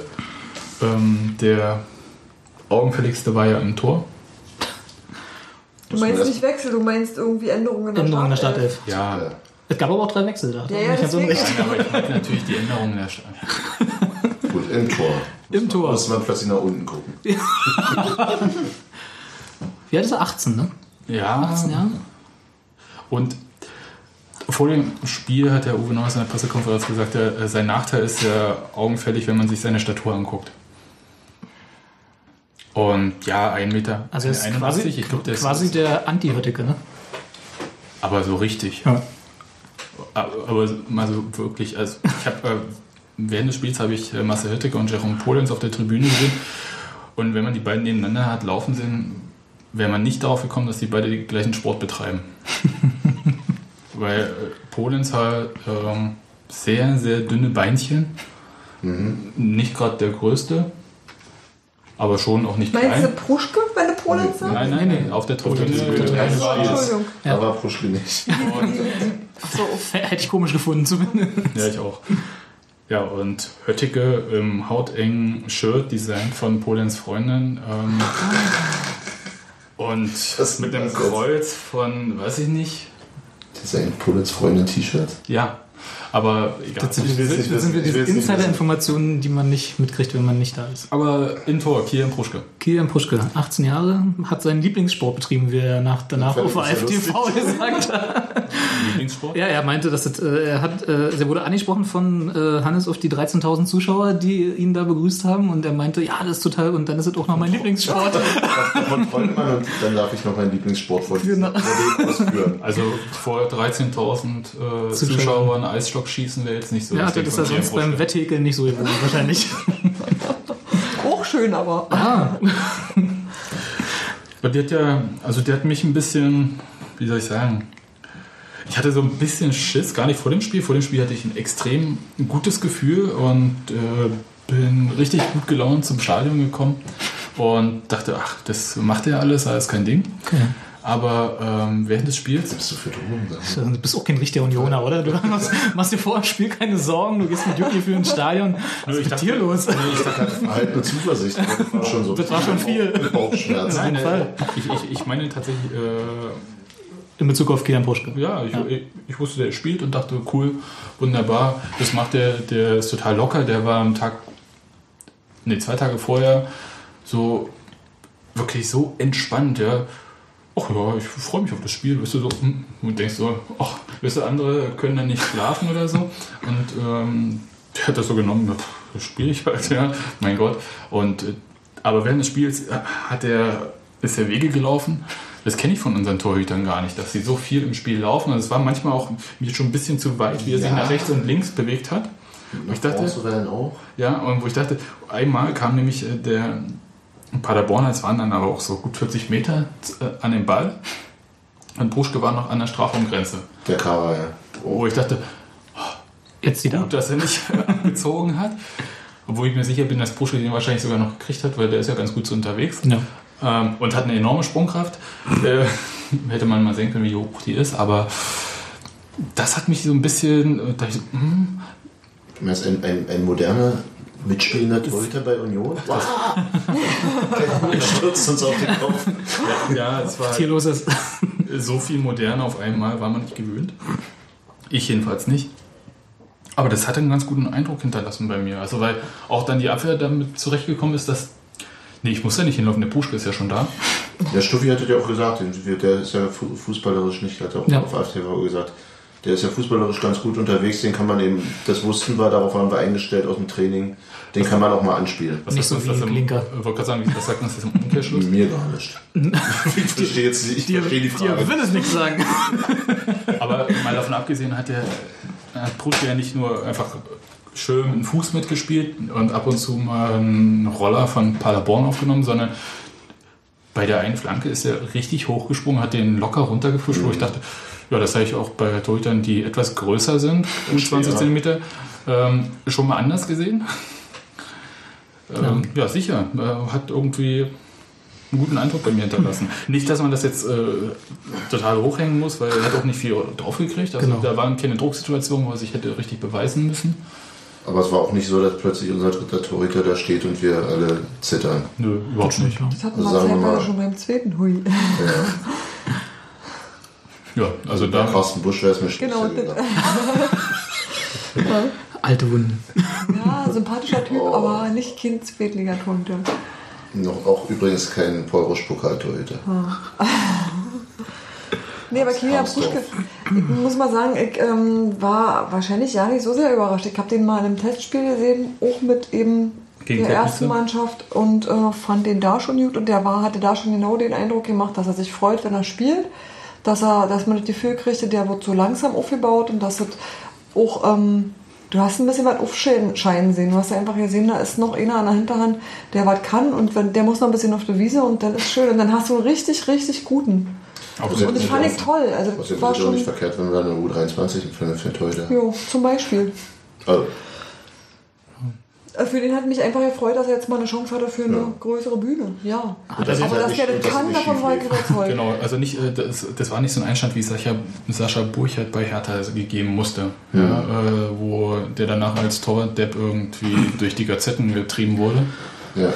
Ähm, der augenfälligste war ja im Tor. Du meinst nicht Wechsel, du meinst irgendwie Änderungen in der Änderung in der Startelf. Startelf. Ja, Es gab aber auch drei Wechsel da. Ja, ja, Ich so recht. Nein, aber ich meine natürlich die Änderungen in der Stadt. gut, im Tor. Im Tor. Muss man plötzlich nach unten gucken. Wie alt ist er? 18, ne? Ja, 18 Jahre? Und vor dem Spiel hat der Uwe Neuhaus in der Pressekonferenz gesagt, sein Nachteil ist ja augenfällig, wenn man sich seine Statur anguckt. Und ja, ein Meter. Also er ist 81, quasi, ich glaub, der ist- quasi der Anti-Hütteke, ne? Aber so richtig. Ja. Aber aber mal so wirklich, also ich habe äh, während des Spiels habe ich äh, Marcel Hütteke und Jerome Polens auf der Tribüne gesehen. Und wenn man die beiden nebeneinander hat laufen sehen, wäre man nicht darauf gekommen, dass die beide den gleichen Sport betreiben. Weil äh, Polens hat ähm, sehr, sehr dünne Beinchen. Nicht gerade der größte, aber schon auch nicht Meinst du klein. Pruschke, wenn du Polen sagst? Nein, nein, nein, auf der Spiels. Entschuldigung. Da war Pruschke nicht. Hätte ich komisch gefunden zumindest. Ja, ich auch. Ja, und Höttike im hautengen Shirt, designt von Polens Freundin. Ähm, und Das- mit einem Kreuz von, weiß ich nicht. Das ist ein Polens Freundin-T-Shirt. Ja, aber egal. Das sind, nicht das sind. Ich diese Insider-Informationen, die man nicht mitkriegt, wenn man nicht da ist. Aber in Tor, Kilian Pruschke. Kilian Puschke, 18 Jahre, hat seinen Lieblingssport betrieben, wie er nach, danach auf AfTV gesagt hat. Lieblingssport. Ja, er meinte, dass es, äh, er hat, äh, er wurde angesprochen von äh, Hannes auf die 13.000 Zuschauer, die ihn da begrüßt haben und er meinte, ja, das ist total, und dann ist es auch noch mein Lieblingssport. Dann darf ich noch meinen Lieblingssport vor Genau. ausführen. Also vor 13.000 äh, Zuschauern Eisstock schießen wäre jetzt nicht so. ja, das das ist Kilian sonst beim. Wetthäkeln nicht so gewohnt, wahrscheinlich. Auch schön, aber. Aber die hat ja, also die hat mich ein bisschen, wie soll ich sagen, ich hatte so ein bisschen Schiss, gar nicht vor dem Spiel. Vor dem Spiel hatte ich ein extrem gutes Gefühl und äh, bin richtig gut gelaunt zum Stadion gekommen und dachte, ach, das macht er alles, alles kein Ding. Aber ähm, während des Spiels, Bist du für Drogen? Du bist auch kein richtiger Unioner, oder? Du machst, machst dir vor dem Spiel keine Sorgen, du gehst mit Jucky für ins Stadion. Was ist mit dir los? Halt eine Zuversicht. Das war schon so. Das war schon viel. Bauchschmerzen. jeden Nein, Fall. ich, ich, ich meine tatsächlich, äh, In Bezug auf Kilian Puschke. Ja, ich, Ich, ich wusste, der spielt und dachte, cool, wunderbar. Das macht der, der ist total locker. Der war am Tag, nee, zwei Tage vorher so wirklich so entspannt, ja. Ach ja, ich freue mich auf das Spiel, weißt du, so, hm, und denkst so, ach, weißt du, andere können dann nicht schlafen oder so. Und ähm, der hat das so genommen, das spiele ich halt, ja, mein Gott. Und, äh, aber während des Spiels äh, hat er, ist er Wege gelaufen. Das kenne ich von unseren Torhütern gar nicht, dass sie so viel im Spiel laufen. Also es war manchmal auch mir schon ein bisschen zu weit, wie er sich Ja. nach rechts und links bewegt hat. Und ich dachte, ja, und wo ich dachte, einmal kam nämlich äh, der Paderborn als waren dann aber auch so gut 40 Meter äh, an dem Ball. Und Puschke war noch an der Strafraumgrenze. Der Kara, ja. Wo ich dachte, Jetzt wieder gut, dass er nicht gezogen hat. Obwohl ich mir sicher bin, dass Puschke den wahrscheinlich sogar noch gekriegt hat, weil der ist ja ganz gut so unterwegs. Ja. Ähm, und hat eine enorme Sprungkraft. Äh, hätte man mal sehen können, wie hoch die ist, aber das hat mich so ein bisschen. äh, Da ich so, hm, Du meinst ein, ein, ein moderner, mitspielender Torhüter bei Union? Der stürzt uns auf den Kopf. ja, es war Tierlos ist. so viel modern auf einmal, war man nicht gewöhnt. Ich jedenfalls nicht. Aber das hat einen ganz guten Eindruck hinterlassen bei mir. Also, weil auch dann die Abwehr damit zurechtgekommen ist, dass. Nee, ich muss ja nicht hinlaufen, der Puschke ist ja schon da. Der Stuffi hatte ja auch gesagt, der ist ja fu- fußballerisch nicht, hat er auch Ja. auf AFTV gesagt. Der ist ja fußballerisch ganz gut unterwegs, den kann man eben, das wussten wir, darauf waren wir eingestellt aus dem Training, den kann man auch mal anspielen. Was Nicht sagt so uns wie das im, Klinker. Ich wollte gerade sagen, was sagt uns das im Umkehrschluss? Mir gar nicht. ich verstehe jetzt ich verstehe die Frage. will es nicht sagen. Aber mal davon abgesehen hat der hat Puschke ja nicht nur einfach schön mit dem Fuß mitgespielt und ab und zu mal einen Roller von Paderborn aufgenommen, sondern bei der einen Flanke ist er richtig hochgesprungen, hat den locker runtergefuscht, wo ich dachte, ja, das habe ich auch bei Torhütern, die etwas größer sind, um 20 Ja. Zentimeter, ähm, schon mal anders gesehen. Ähm, ja, sicher. Äh, hat irgendwie einen guten Eindruck bei mir hinterlassen. Nicht, dass man das jetzt äh, total hochhängen muss, weil er hat auch nicht viel draufgekriegt. Also Genau. da waren keine Drucksituationen, wo er sich hätte richtig beweisen müssen. Aber es war auch nicht so, dass plötzlich unser dritter Torhüter da steht und wir alle zittern. Nö, überhaupt nicht. Das hatten Also wir sagen wir mal- schon beim zweiten Hui. Ja, also Der da Carsten Busch wäre es mir Genau. Alte Wunden. Ja, sympathischer Typ, Oh. aber nicht Kind Zweitligatorhüter. Noch auch übrigens kein Paul Rusch Pokaltorhüter. Nee, aber Kilian. Puschke, ich muss mal sagen, ich ähm, war wahrscheinlich ja nicht so sehr überrascht. Ich habe den mal in einem Testspiel gesehen, auch mit eben Gegen der ersten? Mannschaft und äh, fand den da schon gut und der war, hatte da schon genau den Eindruck gemacht, dass er sich freut, wenn er spielt, dass er, dass man das Gefühl kriegte, der wird so langsam aufgebaut und dass es auch, ähm, du hast ein bisschen was aufscheinen sehen. Du hast einfach gesehen, da ist noch einer an der Hinterhand, der was kann und wenn, der muss noch ein bisschen auf der Wiese und dann ist schön und dann hast du einen richtig, richtig guten. auch Also- Und das fand ich toll. Also das ja war auch nicht schon, verkehrt, wenn wir eine U23 für eine für einen Torhüter. jo, zum Beispiel. Also, Für den hat mich einfach gefreut, dass er jetzt mal eine Chance hatte für eine größere Bühne. Ja. das ist Aber dass der das das kann, davon war ich überzeugt. Genau, also nicht, äh, das, das war nicht so ein Einstand, wie Sascha, Sascha Burchert bei Hertha gegeben musste, ja, äh, wo der danach als Torwart-Depp irgendwie durch die Gazetten getrieben wurde. ja.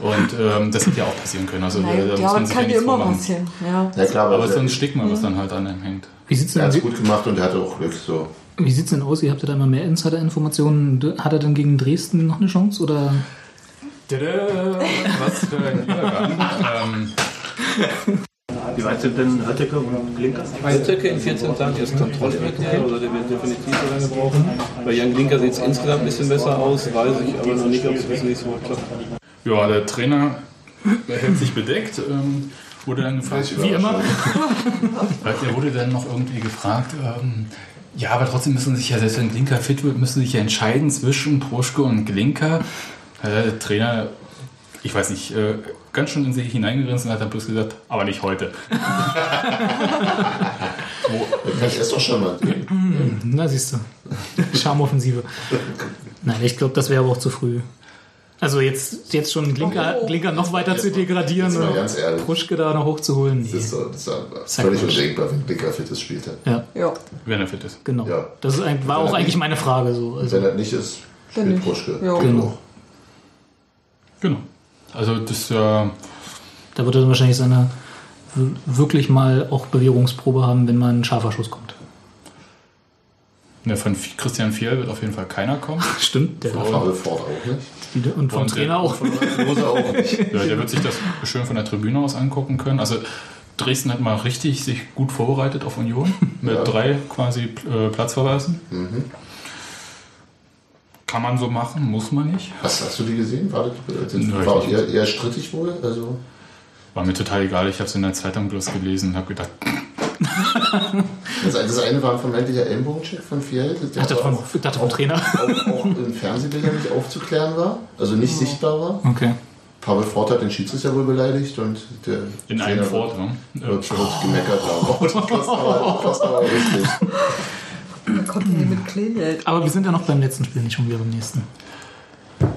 Und ähm, das hätte ja auch passieren können. Also Nein, da, ja, muss aber man das sich kann ja dir immer vormachen. passieren. Ja. ja klar, Aber es ist so ein er, Stigma, was dann halt an ihm hängt. Wie sieht's er denn, hat es gut gemacht und er hatte auch Glück. So. Wie sieht's denn aus? Ihr habt ja da immer mehr Insider-Informationen. Hat er denn gegen Dresden noch eine Chance? Oder Tada, was für ein Übergang. ähm, Wie weit sind denn Hötteke und Glinker? Hötteke in 14 Tagen erst Kontrolle erklärt, oder der wird definitiv so lange brauchen. Bei Jan Glinker sieht es insgesamt ein bisschen besser aus, weiß ich aber noch nicht, ob es bis nächste Woche klappt. ja, der Trainer hält sich bedeckt. Ähm, wurde dann gefragt, wie immer. Er wurde dann noch irgendwie gefragt, ähm, ja, aber trotzdem müssen sich ja, selbst wenn Glinker fit wird, müssen sich ja entscheiden zwischen Proschke und Glinker. Äh, der Trainer, ich weiß nicht, äh, ganz schön in sich hineingerinst und hat dann bloß gesagt, aber nicht heute. Das ist doch schon mal. Na, siehst du. Charmoffensive. Nein, ich glaube, das wäre aber auch zu früh. Also jetzt, jetzt schon Glinker, Oh. Glinker noch weiter zu degradieren und ganz ehrlich. Puschke da noch hochzuholen. Das Nee. ist, doch- das ist Sag völlig mal. undenkbar, wenn Blicker fit ist, spielt er. Ja, Ja, Wenn er fit ist. genau. Ja. Das ist, ein- war Wenn auch eigentlich nicht- meine Frage so. Also, Wenn er nicht ist, Dann spielt nicht. Puschke. Ja. Genau. auch. Genau. Also das ja. da wird er dann wahrscheinlich seine wirklich mal auch Bewährungsprobe haben, wenn mal ein scharfer Schuss kommt. Ne, von Christian Fiel wird auf jeden Fall keiner kommen. Stimmt, der Fabel Ford auch nicht. wieder. Und vom Und, Trainer äh, auch. Rose auch nicht. Ja, der wird sich das schön von der Tribüne aus angucken können. Also Dresden hat mal richtig sich gut vorbereitet auf Union mit Ja. drei quasi äh, Platzverweisen. Kann man so machen, muss man nicht. Hast, hast du die gesehen? War, das, Nö, war eher, eher strittig wohl? Also, War mir total egal. Ich habe es in der Zeitung bloß gelesen und habe gedacht, das, das eine war ein vermeintlicher Ellenbogencheck von Fiel. Der Ich dachte aber vom, Trainer. auch, auch in Fernsehbildern nicht aufzuklären war, also nicht sichtbar war. Okay. Pavel Ford hat den Schiedsrichter wohl beleidigt und der In einem Trainer Fort, ne? wird, wird gemeckert haben. Oh, kommt ihr mit Kleingeld. Aber wir sind ja noch beim letzten Spiel, nicht schon wieder beim nächsten.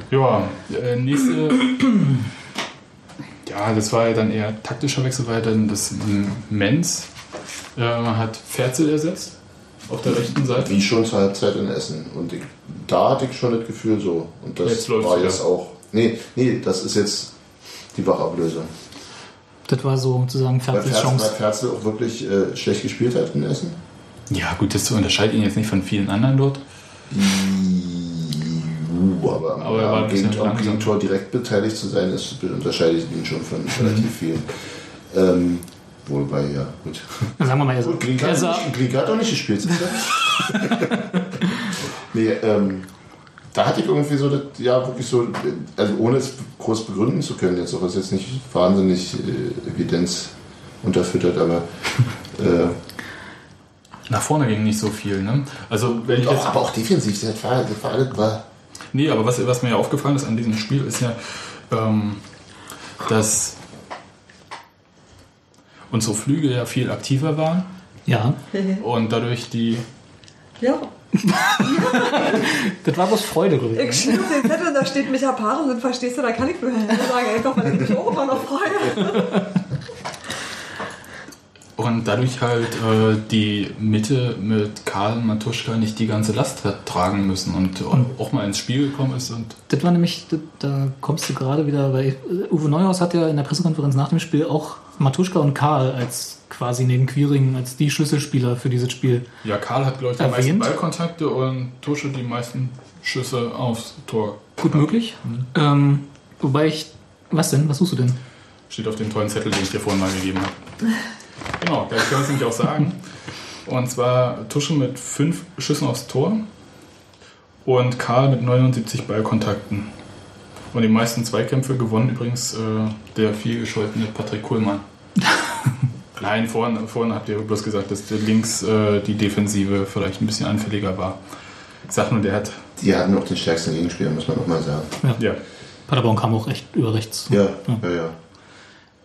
Ja, äh, nächste. ja, das war ja dann eher taktischer Wechsel, weil dann das Menz äh, hat Ferzel ersetzt auf der rechten Seite. Wie schon zur Halbzeit in Essen. Und ich, da hatte ich schon das Gefühl so. Und das Jetzt war wieder. jetzt auch. Nee, nee, das ist jetzt die Wachablösung. Das war sozusagen Weil Fertzels Ferzel, weil Chance. Ferzel auch wirklich äh, schlecht gespielt hat in Essen. Ja, gut, das unterscheidet ihn jetzt nicht von vielen anderen dort. Uh, aber am, Aber er war ein am, bisschen Gegen, am. Gegentor direkt beteiligt zu sein, ist, unterscheidet ihn schon von relativ vielen. Ähm, wobei, ja, gut. Sagen wir mal, er, Gut, er hat, sah, nicht- hat auch nicht gespielt. nee, ähm, da hatte ich irgendwie so, das, ja, wirklich so, also ohne es groß begründen zu können, jetzt auch ist jetzt nicht wahnsinnig äh, Evidenz unterfüttert, aber äh, Nach vorne ging nicht so viel, ne? Also, wenn ich jetzt. aber auch defensiv, das war, das war alles, war, Nee, aber was, was mir ja aufgefallen ist an diesem Spiel, ist ja, ähm, dass unsere Flügel ja viel aktiver waren. Ja, und dadurch die. Ja, das war bloß Freude, glaube ich schiebe den Zettel und da steht Micha Paaren und verstehst du, da kann ich nur Hände sagen, einfach weil ich mich auch immer noch freue. Und dadurch halt äh, die Mitte mit Karl Matuschka nicht die ganze Last hat tragen müssen und auch mal ins Spiel gekommen ist und Das war nämlich, das, da kommst du gerade wieder, weil äh, Uwe Neuhaus hat ja in der Pressekonferenz nach dem Spiel auch Matuschka und Karl als quasi neben Quiring als die Schlüsselspieler für dieses Spiel. ja, Karl hat, glaube ich, die meisten Erwähnt. Ballkontakte und Tusche die meisten Schüsse aufs Tor. Gut möglich. Ähm, wobei ich. Was denn? Was suchst du denn? Steht auf dem tollen Zettel, den ich dir vorhin mal gegeben habe. Genau, da können wir es nämlich auch sagen. Und zwar Tusche mit fünf Schüssen aufs Tor und Karl mit 79 Ballkontakten. Und die meisten Zweikämpfe gewonnen übrigens äh, der viel gescholtene Patrick Kuhlmann. Nein, vorhin, vorhin habt ihr bloß gesagt, dass der links äh, die Defensive vielleicht ein bisschen anfälliger war. Ich sag nur, der hat. die hatten auch den stärksten Gegenspieler, muss man auch mal sagen. Ja. Paderborn kam auch echt über rechts. Ja, ja, ja.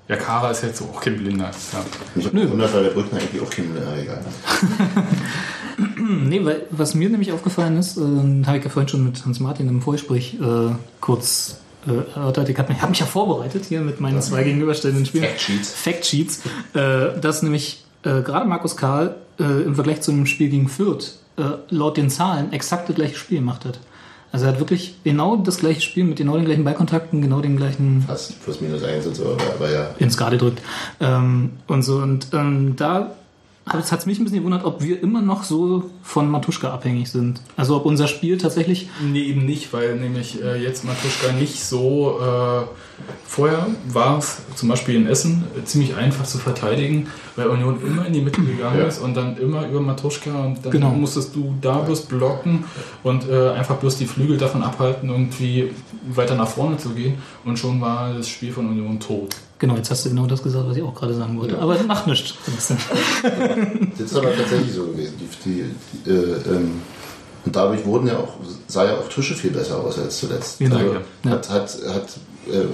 Ja, Kara ist jetzt auch kein Blinder. Ja. Ich habe gewundert, weil der Brückner eigentlich auch kein, ja, egal. Hm, Nee, weil was mir nämlich aufgefallen ist, äh, habe ich ja vorhin schon mit Hans-Martin im Vorgespräch äh, kurz äh, erörtert. Ich habe mich, hab mich ja vorbereitet hier mit meinen zwei gegenüberstellenden Spielen. Factsheets. Factsheets. Äh, dass nämlich äh, gerade Markus Karl äh, im Vergleich zu einem Spiel gegen Fürth äh, laut den Zahlen exakt das gleiche Spiel gemacht hat. Also er hat wirklich genau das gleiche Spiel mit genau den gleichen Ballkontakten, genau den gleichen Fast plus minus eins und so, aber, aber ja. ins Garde drückt. Ähm, und so. Und ähm, da hat es mich ein bisschen gewundert, ob wir immer noch so von Matuschka abhängig sind. Also ob unser Spiel tatsächlich. Nee, eben nicht, weil nämlich äh, jetzt Matuschka nicht so. Äh, vorher war es zum Beispiel in Essen äh, ziemlich einfach zu verteidigen, weil Union immer in die Mitte gegangen Ja. ist und dann immer über Matuschka und dann Genau. musstest du da bloß blocken und äh, einfach bloß die Flügel davon abhalten, irgendwie weiter nach vorne zu gehen und schon war das Spiel von Union tot. Genau, jetzt hast du genau das gesagt, was ich auch gerade sagen wollte. Aber das macht nichts. Das ist aber tatsächlich so gewesen. Die, die, die, äh, ähm, und dadurch wurden ja auch, sah ja auch Tusche viel besser aus als zuletzt. Genau, also, ja. hat, hat, hat äh,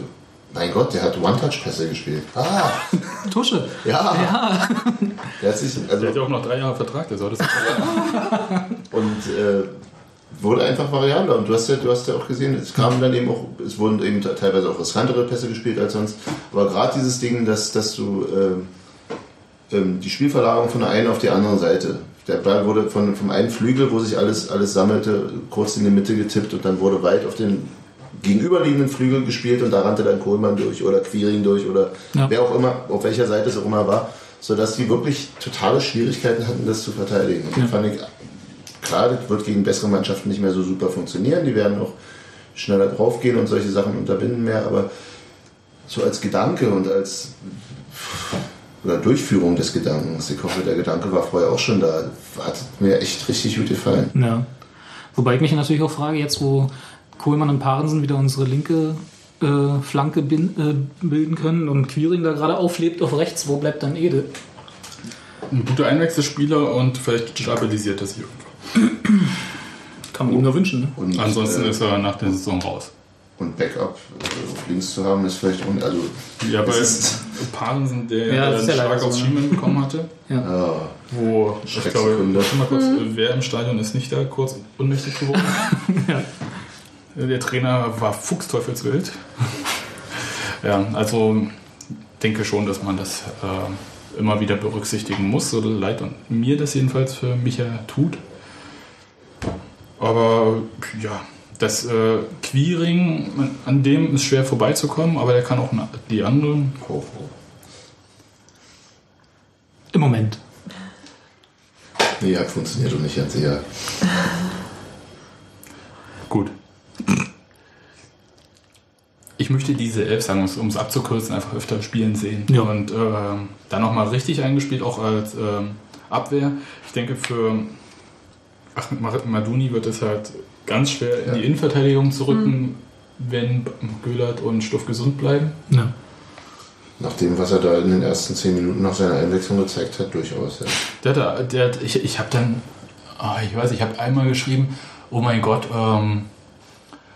mein Gott, der hat One-Touch-Pässe gespielt. Ah, Tusche. ja. Ja. Der hat sich, Der also, hat ja auch noch drei Jahre Vertrag, der soll das und äh, wurde einfach variabler. Und du hast ja, du hast ja auch gesehen, es kamen dann eben auch, es wurden eben teilweise auch riskantere Pässe gespielt als sonst. Aber gerade dieses Ding, dass, dass du ähm, die Spielverlagerung von der einen auf die andere Seite. Der Ball wurde von, vom einen Flügel, wo sich alles, alles sammelte, kurz in die Mitte getippt und dann wurde weit auf den gegenüberliegenden Flügel gespielt und da rannte dann Kohlmann durch oder Quiring durch oder Ja. wer auch immer, auf welcher Seite es auch immer war, sodass die wirklich totale Schwierigkeiten hatten, das zu verteidigen. Ja. fand ich, klar, das wird gegen bessere Mannschaften nicht mehr so super funktionieren, die werden auch schneller draufgehen und solche Sachen unterbinden mehr, aber so als Gedanke und als oder Durchführung des Gedankens, ich hoffe, der Gedanke war vorher auch schon da, hat mir echt richtig gut gefallen. ja. Wobei ich mich natürlich auch frage, jetzt wo Kohlmann und Parensen wieder unsere linke äh, Flanke bin, äh, bilden können und Quiring da gerade auflebt auf rechts, wo bleibt dann Ede? ein guter Einwechselspieler und vielleicht stabilisiert er sich irgendwann. Kann man ihm nur wünschen. Ne? Und, Ansonsten äh, ist er nach der Saison raus. Und Backup äh, auf links zu haben, ist vielleicht auch, also Ja, bei es ist, Parensen, der, Ja, einen ja Schlag aufs so, ne? Schienbein bekommen hatte. ja, Wo, ich glaube, warte mal kurz, wer im Stadion ist nicht da kurz ohnmächtig geworden? Der Trainer war fuchsteufelswild. ja, also denke schon, dass man das äh, immer wieder berücksichtigen muss, so leid und mir das jedenfalls für Micha tut. Aber ja, das äh, Queering, an dem ist schwer vorbeizukommen, aber der kann auch die anderen. Im Moment. nee, hat funktioniert und nicht ganz sicher. Gut. Ich möchte diese Elf sagen, um es abzukürzen, einfach öfter spielen sehen. Ja. Und ähm, dann nochmal richtig eingespielt, auch als ähm, Abwehr. Ich denke, für Ahmed Maduni wird es halt ganz schwer, in die Innenverteidigung zu rücken, wenn Göhlert und Stuff gesund bleiben. Ja. Nach dem, was er da in den ersten zehn Minuten nach seiner Einwechslung gezeigt hat, durchaus. Ja. Der, der, hat- ich ich habe dann, ah, ich weiß, ich habe einmal geschrieben, oh mein Gott, ähm,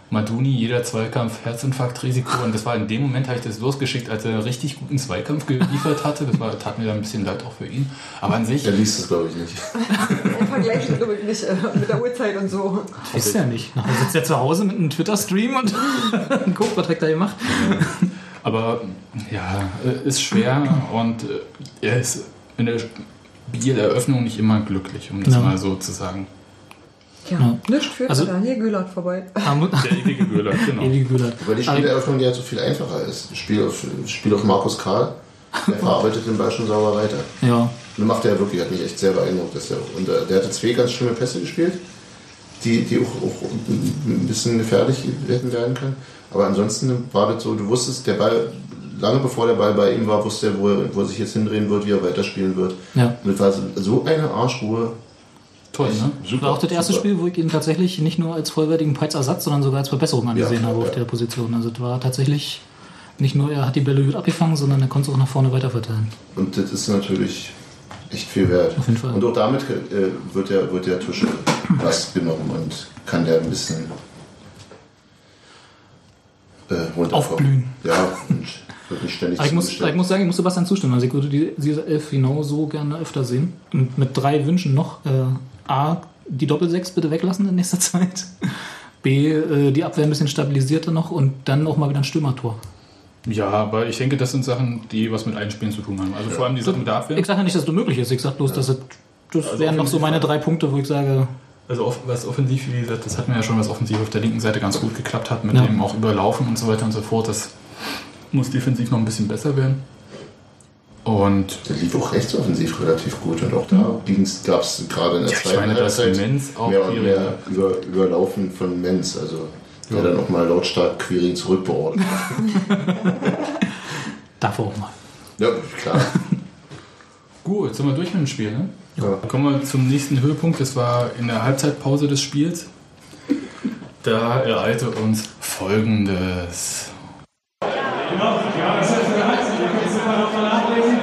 Maduni, jeder Zweikampf Herzinfarktrisiko. Und das war in dem Moment, habe ich das losgeschickt, als er einen richtig guten Zweikampf geliefert hatte. Das war, tat mir dann ein bisschen leid auch für ihn. Aber an sich, Er liest es, glaube ich, nicht. Er vergleicht glaube ich nicht äh, mit der Uhrzeit und so. Ist ja nicht. Nachher sitzt er zu Hause mit einem Twitter-Stream und guckt, was hat er da gemacht. aber ja, äh, ist schwer und äh, er ist in der Bieleröffnung nicht immer glücklich, um das Ja. mal so zu sagen. Ja, Ja. nicht führt Also- also, Daniel Güllert vorbei. Der ewige Göhler, genau. Ewige. Weil die Spieleröffnung ja so viel einfacher ist. Spiel auf, Spiel auf Markus Karl, der verarbeitet den Ball schon sauber weiter. Ja. Und macht er ja wirklich, hat mich echt sehr beeindruckt. Dass der, und der hatte zwei ganz schlimme Pässe gespielt, die, die auch, auch ein bisschen gefährlich hätten werden können. Aber ansonsten war das so, du wusstest, der Ball, lange bevor der Ball bei ihm war, wusste er, wo er, wo er sich jetzt hindrehen wird, wie er weiterspielen wird. Ja. Und das war so eine Arschruhe. Toll, ne? Das war auch das erste super. Spiel, wo ich ihn tatsächlich nicht nur als vollwertigen Preisersatz, sondern sogar als Verbesserung angesehen Ja, habe auf ja. der Position. Also das war tatsächlich nicht nur, er hat die Bälle gut abgefangen, sondern er konnte es auch nach vorne weiterverteilen. Und das ist natürlich echt viel wert. Auf jeden Fall. Und auch damit äh, wird der, wird der Tusche was genommen und kann der ein bisschen äh, runterkommen. Aufblühen. Ja, und ich muss, ich muss sagen, ich muss Sebastian zustimmen. Also ich würde die, diese Elf genau so gerne öfter sehen. Und mit drei Wünschen noch. Äh, A, die Doppelsechs bitte weglassen in nächster Zeit. B, äh, die Abwehr ein bisschen stabilisierter noch und dann auch mal wieder ein Stürmertor. Ja, aber ich denke, das sind Sachen, die was mit Einspielen zu tun haben. Also vor allem die Sachen mit der Abwehr. Ich sage ja nicht, dass das möglich ist. Ich sage bloß, dass es, das Also wären noch so meine drei Punkte, wo ich sage, Also off- was offensiv, wie gesagt, das hatten wir ja schon, was offensiv auf der linken Seite ganz gut geklappt hat, mit Ja. dem auch Überlaufen und so weiter und so fort. Das muss defensiv noch ein bisschen besser werden. Und Der lief auch rechtsoffensiv relativ gut und auch da gab es gerade in der Ja, ich zweiten meine, dass Halbzeit Menz auch mehr und mehr über, Überlaufen von Menz, also der dann auch mal lautstark Queering zurückbeordert. darf auch mal. ja, klar. gut, jetzt sind wir durch mit dem Spiel. Ne? Ja. Kommen wir zum nächsten Höhepunkt. Das war in der Halbzeitpause des Spiels. Da ereilte uns Folgendes. Genau, ja, das heißt, wir heißen, ihr könnt es immer noch mal nachlesen.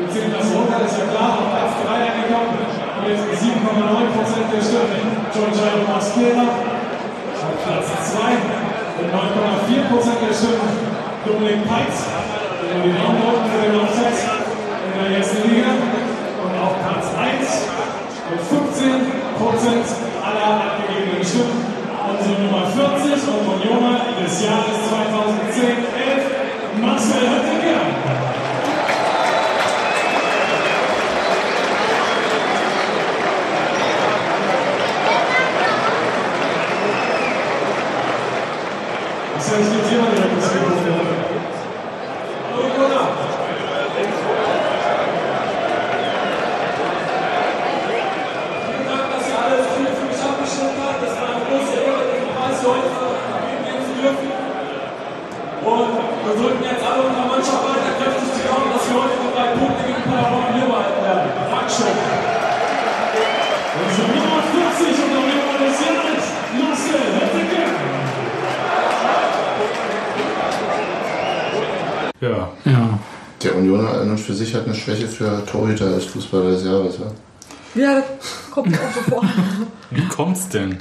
Wir ziehen das runter, ist ja klar, auf Platz 3 angekommen. Und jetzt 7,9% der Stimmen. Giorgio Maschera auf Platz 2 mit 9,4% der Stimmen. Dominik Peitz, der die Raumbauten für den Offset in der ersten Liga. Und auf Platz 1 mit 15% aller abgegebenen Stimmen. Unsere Nummer 40 und Unioner des Jahres 2010-11, Marcel Höttinger. Das heißt, jetzt hier mal direkt das Mikrofon. Hallo, Gunnar. Vielen Dank, dass ihr alles viel für mich abgestimmt habt. Das war eine große Ehre, diesen Preis für heute vergeben zu dürfen. Und wir drücken jetzt alle unserer Mannschaft weiter kräftig die Daumen, dass wir heute die drei Punkte gegen Paderborn hier behalten werden. Dankeschön. Unsere Nummer 40 und der Nummer des Jahres, Marcel Höttingen. Ja, Ja. Der Unioner an und für sich hat eine Schwäche für Torhüter als Fußballer des Jahres. Ja? Ja, das kommt auch so vor. wie kommt's denn?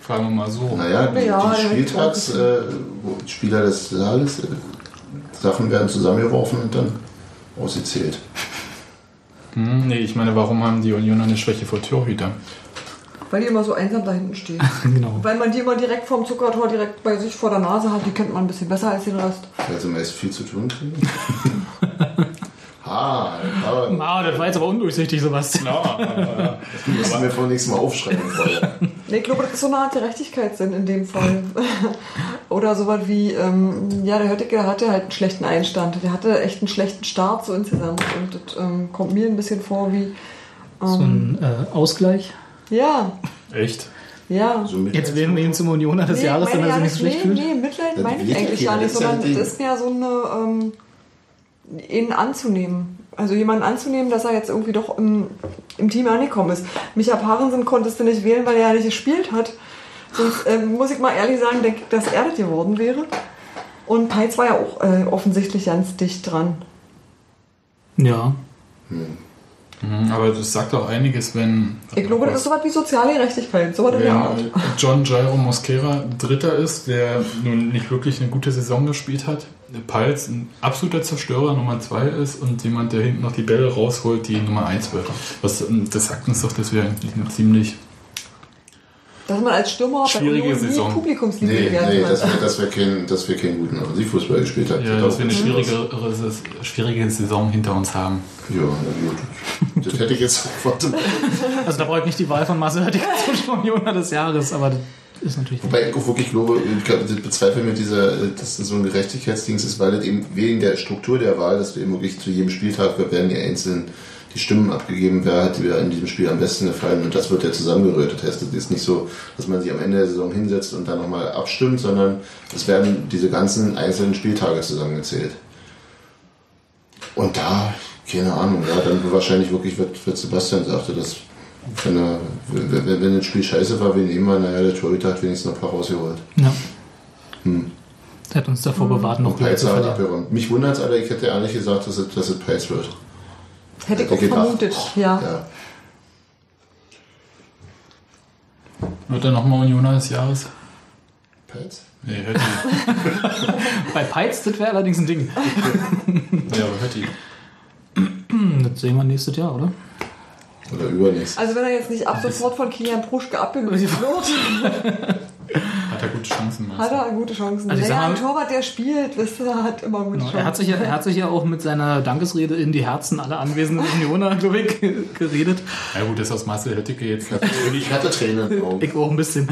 Fragen wir mal so. Naja, die, Ja, die der Spieltags, äh, wo die Spieler des Saales, äh, Sachen werden zusammengeworfen und dann ausgezählt. Hm, nee, ich meine, warum haben die Unioner eine Schwäche vor Torhütern? Weil die immer so einsam da hinten stehen. Genau. Weil man die immer direkt vorm Zuckertor direkt bei sich vor der Nase hat. Die kennt man ein bisschen besser als den Rest. Weil sie meist viel zu tun kriegen. ha, aber Ah, das war jetzt aber undurchsichtig, Sebastian. das müssen wir vor nächstes Mal aufschreiben vorher. Nee, ich glaube, das ist so eine Art Gerechtigkeitssinn in dem Fall. Oder sowas wie, ähm, ja, der Höttike hatte halt einen schlechten Einstand. Der hatte echt einen schlechten Start so insgesamt. Und das ähm, kommt mir ein bisschen vor wie, So ein äh, Ausgleich. ja, Echt? ja. So Jetzt wählen wir ihn zum Unioner des Jahres, wenn er ja sich nicht schlecht nee, fühlt. nee, Mitleid meine ich eigentlich ja gar nicht, das ist ja sondern das ist mehr so eine, ähm, ihn anzunehmen. Also jemanden anzunehmen, dass er jetzt irgendwie doch im, im Team angekommen ist. Micha Parensen konntest du nicht wählen, weil er ja nicht gespielt hat. Sonst ähm, muss ich mal ehrlich sagen, denke ich, dass er das geworden wäre. Und Peitz war ja auch äh, offensichtlich ganz dicht dran. Ja. Mhm, aber das sagt auch einiges, wenn. Ich glaube, das ist sowas wie soziale Gerechtigkeit. So. Wenn John Jairo Mosquera Dritter ist, der nun nicht wirklich eine gute Saison gespielt hat, Palz ein absoluter Zerstörer Nummer 2 ist und jemand, der hinten noch die Bälle rausholt, die Nummer 1 wird. Was, das sagt uns doch, dass wir eigentlich eine ziemlich. Dass man als Stürmer Schwierige bei Union nie Saison. Publikumsliebling Nee, werden nee, kann. dass wir, dass wir, keinen, dass wir keinen guten Offensivfußball gespielt haben. Ja, dass wir eine schwierige, schwierige Saison hinter uns haben. Ja, na gut. Das hätte ich jetzt sofort. Also da brauche ich nicht die Wahl von Marcel Höttike zum Unioner des Jahres, aber das ist natürlich. Wobei ich auch wirklich glaube, ich bezweifle mit dieser, dass das so ein Gerechtigkeitsdings ist, weil das eben wegen der Struktur der Wahl, dass du eben wirklich zu jedem Spieltag werden die einzelnen die Stimmen abgegeben, wer hat mir in diesem Spiel am besten gefallen und das wird ja zusammengerührt. Heißt, es ist nicht so, dass man sich am Ende der Saison hinsetzt und dann nochmal abstimmt, sondern es werden diese ganzen einzelnen Spieltage zusammengezählt. Und da, keine Ahnung, ja, dann wahrscheinlich wirklich wird, wird Sebastian sagte, dass wenn, er, wenn, wenn wenn das Spiel scheiße war, wen immer, naja, der Torhüter hat wenigstens noch ein paar rausgeholt. Ja. Hm. Der hat uns davor bewahrt, noch Peitz zu abgeräumt. Mich wundert es, aber ich hätte ehrlich gesagt, dass es, dass es Peitz wird. Hätte ich gedacht. vermutet, ja. Ja. Wird er nochmal Unioner des Jahres? Peitz? Nee, Hötti. Bei Peitz, das wäre allerdings ein Ding. ja, aber Hötti. Das sehen wir nächstes Jahr, oder? Oder übernächst. Also wenn er jetzt nicht ab sofort von Kilian Pruschke abgelöst wird, Chancen. hat er gute Chancen. Also naja, mal- ein Torwart, der spielt, wisst ihr, hat immer gute Genau. Chancen. Er hat, sich ja, er hat sich ja auch mit seiner Dankesrede in die Herzen aller anwesenden Unioner, glaube ich, geredet. Ja gut, das aus Marcel Höttike jetzt Ich hatte Tränen. Ich auch ein bisschen.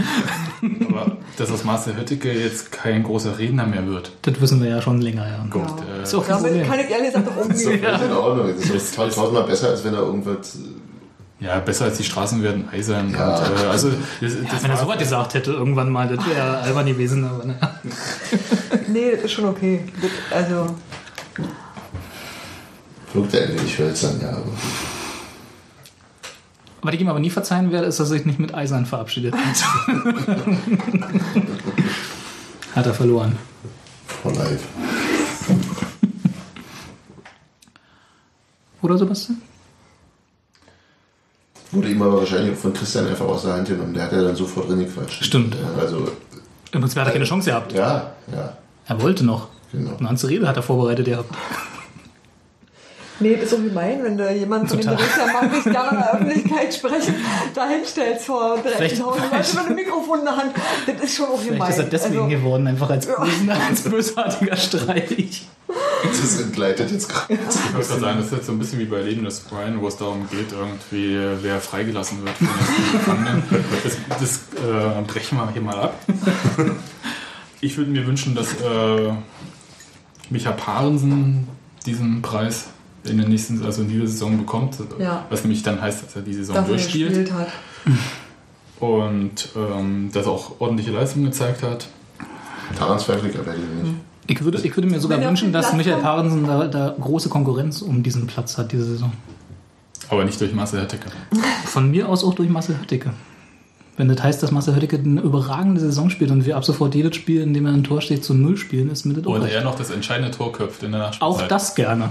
aber dass aus Marcel Höttike jetzt kein großer Redner mehr wird. Das wissen wir ja schon länger, ja. Gut, äh, Ist auch kein Damit kann ich ehrlich gesagt auch Das ist umgehen. völlig in Ordnung. Das ist tausend- tausendmal besser, als wenn er irgendwas. Ja, besser als die Straßen werden eisern. Ja. Und, äh, also, das, Ja, das wenn er sowas gesagt hätte, irgendwann mal, das wäre albern gewesen. Aber ne. Nee, das ist schon okay. Das, also, Wirkt er wenig hölzern, ja. Aber Was ich ihm aber nie verzeihen werde, ist, dass er sich nicht mit Eisern verabschiedet hat. hat er verloren. for life. Oder Sebastian? Wurde ihm aber wahrscheinlich von Christian einfach aus der Hand genommen. Der hat ja dann sofort drin gequatscht. Stimmt. Ja, also, Im Prinzip hat er keine Chance gehabt. ja, ja, Er wollte noch. genau. Eine ganze Rede hat er vorbereitet gehabt. Nee, das ist so wie mein, wenn du jemanden Total. Borussia mag nicht gerne in der Öffentlichkeit sprechen, da hinstellst vor 30.000 Vielleicht- Leuten mit einem Mikrofon in der Hand. Das ist schon auch gemein. Vielleicht ist er deswegen also, geworden, einfach als, bösen, als bösartiger Streich. Das entgleitet jetzt gerade. Ich würde gerade sagen, das ist jetzt so ein bisschen wie bei Leben des Brian, wo es darum geht, irgendwie, wer freigelassen wird von den Gefangenen. Das, das äh, brechen wir hier mal ab. Ich würde mir wünschen, dass äh, Micha Parensen diesen Preis in der nächsten, also in dieser Saison bekommt. Ja. Was nämlich dann heißt, dass er die Saison dafür durchspielt und ähm, dass er auch ordentliche Leistungen gezeigt hat. Daran zweifle ich aber nicht. Ich würde, ich würde mir sogar wünschen, dass Michael Parensen da, da große Konkurrenz um diesen Platz hat diese Saison. Aber nicht durch Marcel Hötteke. Von mir aus auch durch Marcel Höttike. Wenn das heißt, dass Marcel Höttike eine überragende Saison spielt und wir ab sofort jedes Spiel, in dem er ein Tor steht, zu Null spielen, ist mir das auch Oder er noch das entscheidende Tor köpft in der Nachspielzeit. Auch das gerne.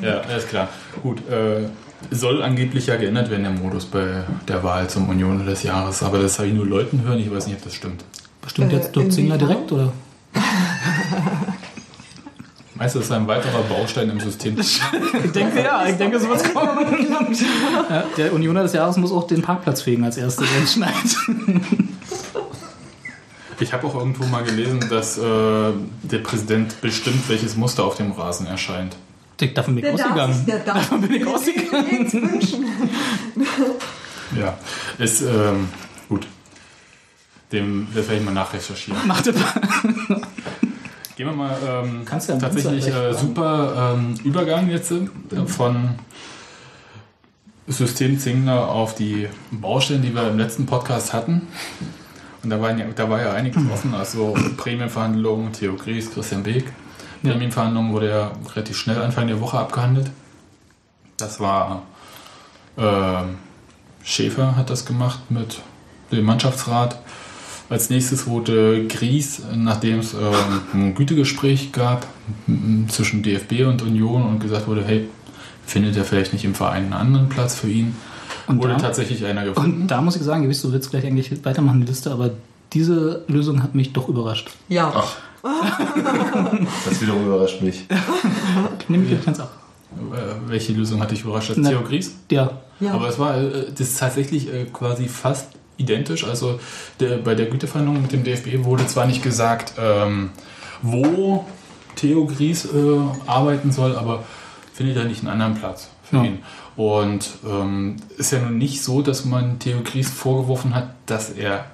Ja, alles klar. Gut. Äh, Soll angeblich ja geändert werden, der Modus bei der Wahl zum Union des Jahres. Aber das habe ich nur Leuten hören, ich weiß nicht, ob das stimmt. Bestimmt Äh, jetzt Dirk Zingler direkt, oder? Meinst du, das ist ein weiterer Baustein im System? Ich denke ja, ich denke, sowas kommt. Ja, der Unioner des Jahres muss auch den Parkplatz fegen als erstes, wenn es schneit. Ich habe auch irgendwo mal gelesen, dass äh, der Präsident bestimmt, welches Muster auf dem Rasen erscheint. Davon bin ich darf, ausgegangen. darf Davon bin ich ausgegangen. Ja, ist ähm, gut. Dem das werde ich mal nachrecherchieren. Macht er Gehen wir mal ähm, Kannst du ja tatsächlich äh, super ähm, Übergang jetzt äh, von System Zingler auf die Baustellen, die wir im letzten Podcast hatten. Und da, waren ja, da war ja einiges offen, also Prämienverhandlungen, Theo Gries, Christian Beek. Prämienverhandlungen wurde ja relativ schnell Anfang der Woche abgehandelt. Das war ähm, Schäfer hat das gemacht mit dem Mannschaftsrat. Als nächstes wurde Gries, nachdem es ähm, ein Gütegespräch gab zwischen DFB und Union und gesagt wurde, hey, findet er vielleicht nicht im Verein einen anderen Platz für ihn? Und wurde da- tatsächlich einer gefunden. Und da muss ich sagen, gewiss, du willst gleich eigentlich weitermachen, die Liste, aber diese Lösung hat mich doch überrascht. Ja. Ach. Das wiederum überrascht mich. Nimm ich ganz ab. Äh, welche Lösung hat dich überrascht? Theo Gries? Ja. Ja. Aber es war äh, das ist tatsächlich äh, quasi fast identisch. Also der, bei der Güteverhandlung mit dem DFB wurde zwar nicht gesagt, ähm, wo Theo Gries äh, arbeiten soll, aber findet er nicht einen anderen Platz für Ja. ihn. Und ähm, ist ja nun nicht so, dass man Theo Gries vorgeworfen hat, dass er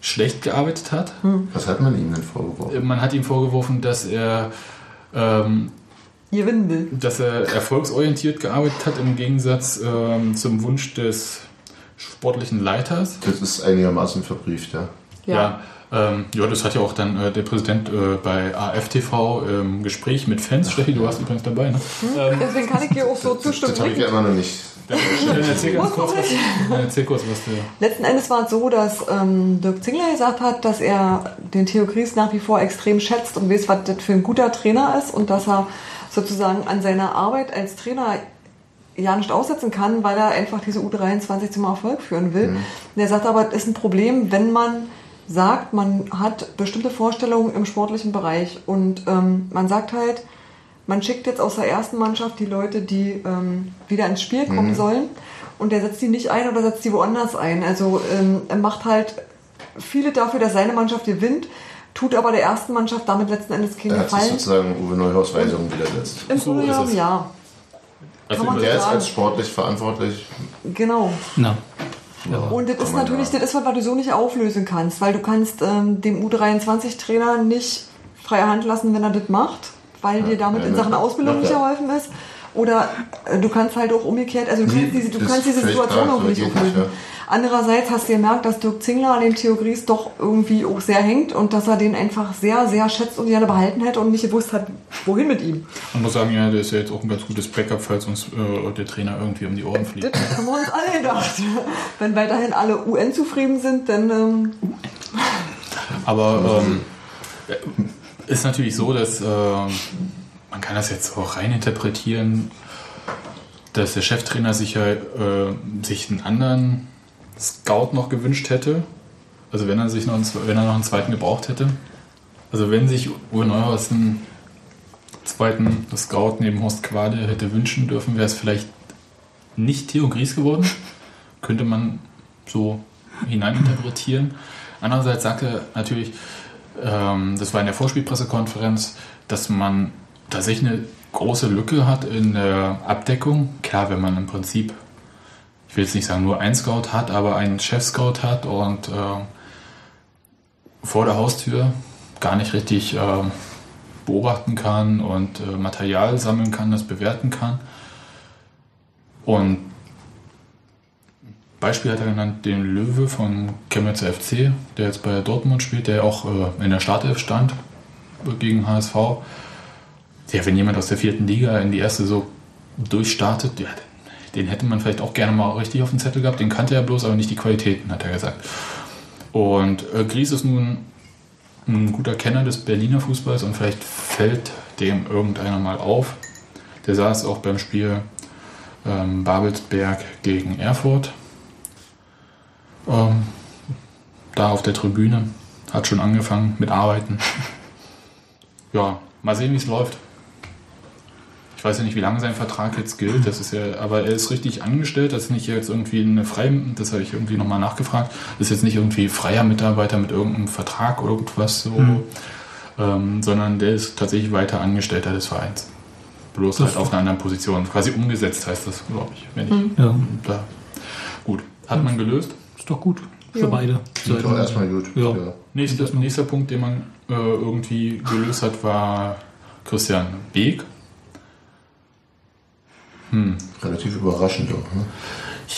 schlecht gearbeitet hat. Was hat man ihm denn vorgeworfen? Man hat ihm vorgeworfen, dass er ähm, Gewinnen will. dass er erfolgsorientiert gearbeitet hat im Gegensatz ähm, zum Wunsch des sportlichen Leiters. Das ist einigermaßen verbrieft, ja. Ja, ähm, ja das hat ja auch dann äh, der Präsident äh, bei AFTV im Gespräch mit Fans. Steffi, du warst übrigens dabei, ne? Ähm, Deswegen kann ich dir auch so zustimmen. Das habe ich ja immer noch nicht. dann, erzähl ganz kurz, was, dann erzähl kurz, was du. Letzten Endes war es so, dass ähm, Dirk Zingler gesagt hat, dass er den Theo Gries nach wie vor extrem schätzt und weiß, was das für ein guter Trainer ist und dass er sozusagen an seiner Arbeit als Trainer ja nicht aussetzen kann, weil er einfach diese U23 zum Erfolg führen will. Und er sagt aber, es ist ein Problem, wenn man sagt, man hat bestimmte Vorstellungen im sportlichen Bereich und ähm, man sagt halt, man schickt jetzt aus der ersten Mannschaft die Leute, die ähm, wieder ins Spiel kommen sollen und der setzt die nicht ein oder setzt die woanders ein. Also ähm, er macht halt viele dafür, dass seine Mannschaft gewinnt, tut aber der ersten Mannschaft damit letzten Endes keinen Er hat Gefallen. sozusagen Uwe Neuhaus Weisungen widersetzt. Im So Grunde ist genommen es. ja, Also Kann man über- Er ist sagen. als sportlich verantwortlich. genau. Na. Und das ist natürlich ja. das, ist was was du so nicht auflösen kannst, weil du kannst ähm, dem U23-Trainer nicht freie Hand lassen, wenn er das macht, weil dir damit ja, in Sachen ja. Ausbildung Ja, nicht geholfen ist. Oder äh, du kannst halt auch umgekehrt, also du Nee, kannst diese, du das kannst diese Situation auch nicht auflösen. ja. Andererseits hast du gemerkt, dass Dirk Zingler an dem Theo Gries doch irgendwie auch sehr hängt und dass er den einfach sehr, sehr schätzt und gerne behalten hätte und nicht gewusst hat, wohin mit ihm. Man muss sagen, ja, der ist ja jetzt auch ein ganz gutes Backup, falls uns äh, der Trainer irgendwie um die Ohren Das fliegt. haben wir uns alle gedacht. Wenn weiterhin alle UN zufrieden sind, dann ähm, Aber ähm, ist natürlich so, dass ähm, man kann das jetzt auch rein interpretieren, dass der Cheftrainer sich ja äh, sich einen anderen Scout noch gewünscht hätte. Also wenn er sich noch einen, wenn er noch einen zweiten gebraucht hätte. Also wenn sich Uwe Neuhaus einen zweiten Scout neben Horst Quade hätte wünschen dürfen, wäre es vielleicht nicht Theo Gries geworden. Könnte man so hineininterpretieren. Andererseits sagt er natürlich, ähm, das war in der Vorspielpressekonferenz, dass man tatsächlich eine große Lücke hat in der Abdeckung. Klar, wenn man im Prinzip, ich will jetzt nicht sagen nur einen Scout hat, aber einen Chef-Scout hat und äh, vor der Haustür gar nicht richtig äh, beobachten kann und äh, Material sammeln kann, das bewerten kann. Und Beispiel hat er genannt den Löwe von Chemnitzer FC, der jetzt bei Dortmund spielt, der auch äh, in der Startelf stand gegen HSV. Ja, wenn jemand aus der vierten Liga in die erste so durchstartet, ja, den hätte man vielleicht auch gerne mal richtig auf dem Zettel gehabt. Den kannte er bloß, aber nicht die Qualitäten, hat er gesagt. Und äh, Gries ist nun ein guter Kenner des Berliner Fußballs und vielleicht fällt dem irgendeiner mal auf. Der saß auch beim Spiel ähm, Babelsberg gegen Erfurt. Ähm, da auf der Tribüne. Hat schon angefangen mit Arbeiten. ja, mal sehen, wie es läuft. Ich weiß ja nicht, wie lange sein Vertrag jetzt gilt. Das ist ja, aber er ist richtig angestellt. Das ist nicht jetzt irgendwie eine freie, das habe ich irgendwie nochmal nachgefragt. Das ist jetzt nicht irgendwie freier Mitarbeiter mit irgendeinem Vertrag oder irgendwas so, Hm. ähm, sondern der ist tatsächlich weiter Angestellter des Vereins. Bloß Das halt auf einer anderen Position. Quasi umgesetzt heißt das, glaube ich. Wenn ich Hm. Ja. da. Gut. Hat man gelöst? Ist doch gut für Ja. beide. Klingt doch erstmal gut. Ja. Ja. Nächster, nächster Punkt, den man äh, irgendwie gelöst hat, war Christian Beek. Hm. Relativ überraschend auch, ne?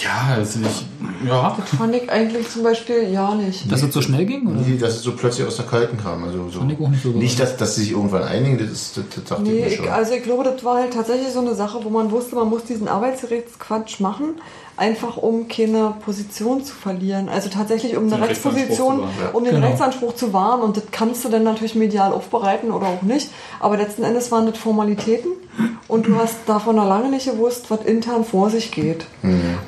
Ja, also ich, ja. Das fand ich eigentlich zum Beispiel ja nicht. Dass es so schnell ging? Oder? Nee, dass es so plötzlich aus der Kalten kam. Also so. Fand ich auch nicht so Nicht, dass, dass sie sich irgendwann einigen, das, ist, das, das dachte Nee, ich mir ich, schon. also ich glaube, das war halt tatsächlich so eine Sache, wo man wusste, man muss diesen Arbeitsrechtsquatsch machen, einfach um keine Position zu verlieren. Also tatsächlich um eine Den Rechtsposition, um den Genau. Rechtsanspruch zu wahren. Und das kannst du dann natürlich medial aufbereiten oder auch nicht. Aber letzten Endes waren das Formalitäten und du hast davon noch lange nicht gewusst, was intern vor sich geht.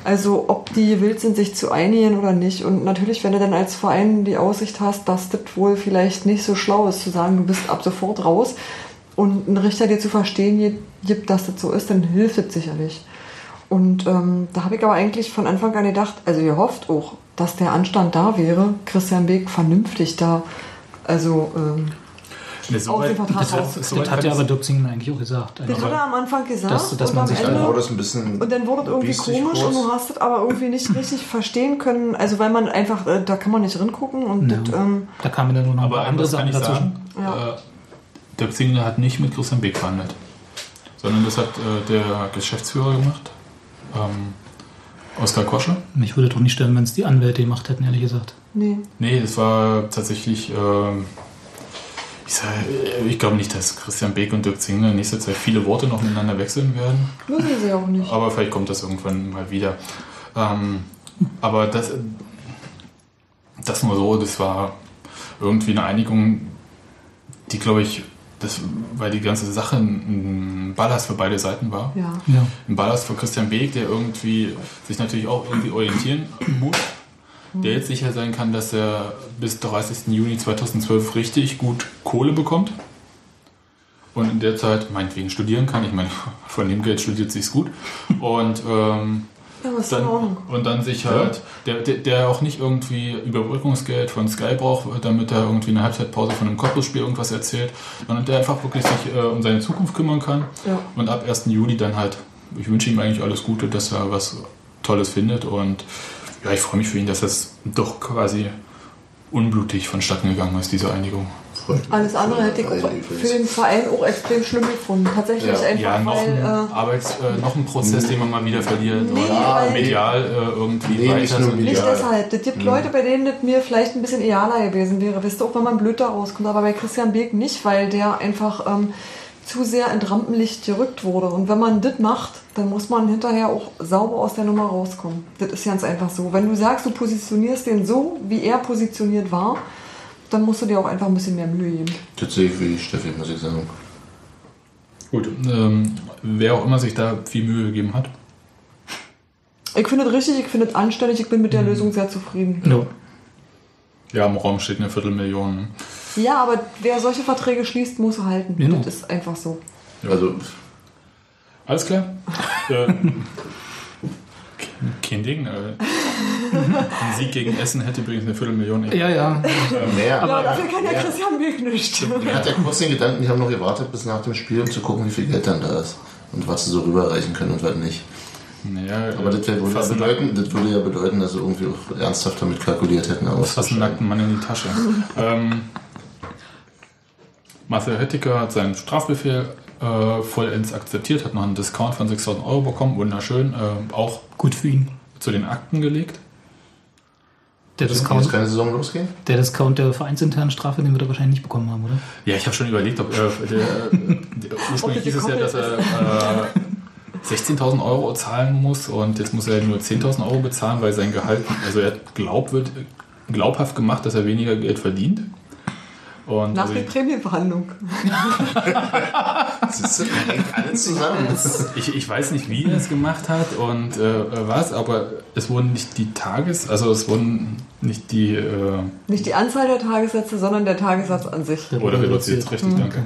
Also ob die gewillt sind, sich zu einigen oder nicht. Und natürlich, wenn du dann als Verein die Aussicht hast, dass das wohl vielleicht nicht so schlau ist, zu sagen, du bist ab sofort raus und ein Richter dir zu verstehen gi- gibt, dass das so ist, dann hilft es sicherlich. Und ähm, da habe ich aber eigentlich von Anfang an gedacht, also gehofft auch, dass der Anstand da wäre, Christian Beek vernünftig da, also ähm, Ne, aus soweit- dem Vertrag Das, hat, raus. das Soweit hat ja aber Dirk Zingler eigentlich auch gesagt. Das hat er am Anfang gesagt. Dass- dass und man am sich Dann Ende- wurde es ein bisschen. Und dann wurde es irgendwie komisch kurz. und du hast es aber irgendwie nicht richtig verstehen können. Also weil man einfach, äh, da kann man nicht ringucken und Ja. das, ähm, Da kamen dann nur noch ein Aber paar andere das Sachen dazwischen. sagen. Ja. Äh, Dirk Zingler hat nicht mit Christian Beek verhandelt, sondern das hat äh, der Geschäftsführer gemacht, ähm, Oskar Kosche. Mich würde doch nicht stören, wenn es die Anwälte gemacht hätten, ehrlich gesagt. nee. Nee, es war tatsächlich, ähm, ich, sag, äh, ich glaube nicht, dass Christian Beek und Dirk Zingler in nächster Zeit viele Worte noch miteinander wechseln werden. Müssen sie auch nicht. Aber vielleicht kommt das irgendwann mal wieder. Ähm, aber das, das nur so, das war irgendwie eine Einigung, die, glaube ich, das, weil die ganze Sache ein ein Ballast für beide Seiten war. Ja. Ja. Ein Ballast für Christian Beek, der irgendwie sich natürlich auch irgendwie orientieren muss. Der jetzt sicher sein kann, dass er bis 30. Juni 2012 richtig gut Kohle bekommt. Und in der Zeit meinetwegen studieren kann. Ich meine, von dem Geld studiert sich's gut. Und, ähm, Ja, dann, und dann sich halt, der, der, der auch nicht irgendwie Überbrückungsgeld von Sky braucht, damit er irgendwie eine Halbzeitpause von einem Cottbus-Spiel irgendwas erzählt, sondern der einfach wirklich sich äh, um seine Zukunft kümmern kann. Ja. Und ab 1. Juli dann halt, ich wünsche ihm eigentlich alles Gute, dass er was Tolles findet. Und ja, ich freue mich für ihn, dass das doch quasi unblutig vonstatten gegangen ist, diese Einigung. Alles andere hätte ich auch für den Verein auch extrem schlimm gefunden. Tatsächlich Ja. einfach, Ja, noch weil... ein, Äh, Arbeits-, äh, noch ein Prozess, den man mal wieder verliert. Nee, oder weil- medial äh, irgendwie Nee, nicht weiter. so- medial. Nicht deshalb. Das gibt Leute, bei denen das mir vielleicht ein bisschen egaler gewesen wäre. Wisst ihr, auch wenn man blöd da rauskommt. Aber bei Christian Beek nicht, weil der einfach ähm, zu sehr in Rampenlicht gerückt wurde. Und wenn man das macht, dann muss man hinterher auch sauber aus der Nummer rauskommen. Das ist ganz einfach so. Wenn du sagst, du positionierst den so, wie er positioniert war, dann musst du dir auch einfach ein bisschen mehr Mühe geben. Das sehe ich wie Steffi, muss ich sagen. Gut, ähm, wer auch immer sich da viel Mühe gegeben hat. Ich finde das richtig, ich finde das anständig, ich bin mit der Lösung sehr zufrieden. No. Ja, im Raum steht eine Viertelmillion. Ja, aber wer solche Verträge schließt, muss er halten. Genau. Das ist einfach so. Also, Alles klar? kein Ding. Äh, ein Sieg gegen Essen hätte übrigens eine Viertelmillion. Ja, ja. mehr. Ja, dafür kann ja Christian Beek nicht. Er hat ja kurz den Gedanken, die haben noch gewartet bis nach dem Spiel, um zu gucken, wie viel Geld dann da ist. Und was sie so rüberreichen können und was nicht. Naja, Aber das, ja bedeuten, das würde ja bedeuten, dass sie irgendwie auch ernsthaft damit kalkuliert hätten. Aber fast einen nackten Mann in die Tasche. ähm, Marcel Höttiker hat seinen Strafbefehl äh, vollends akzeptiert, hat noch einen Discount von 6000 Euro bekommen, wunderschön. Äh, auch Gut für ihn. zu den Akten gelegt. Der Discount, keine Saison losgehen? der Discount der vereinsinternen Strafe, den wird er wahrscheinlich nicht bekommen haben, oder? Ja, ich habe schon überlegt, ob er. Der, der, ursprünglich hieß es ja, dass er äh, 16.000 Euro zahlen muss und jetzt muss er nur 10.000 Euro bezahlen, weil sein Gehalt, also er hat glaub, wird, glaubhaft gemacht, dass er weniger Geld verdient. Und Nach also der Prämienverhandlung. Siehst du, da hängt alles zusammen. ich, ich weiß nicht, wie er es gemacht hat und äh, was, aber es wurden nicht die Tages-, also es wurden nicht die, äh, Nicht die Anzahl der Tagessätze, sondern der Tagessatz an sich. oder reduziert, richtig, Mhm. danke.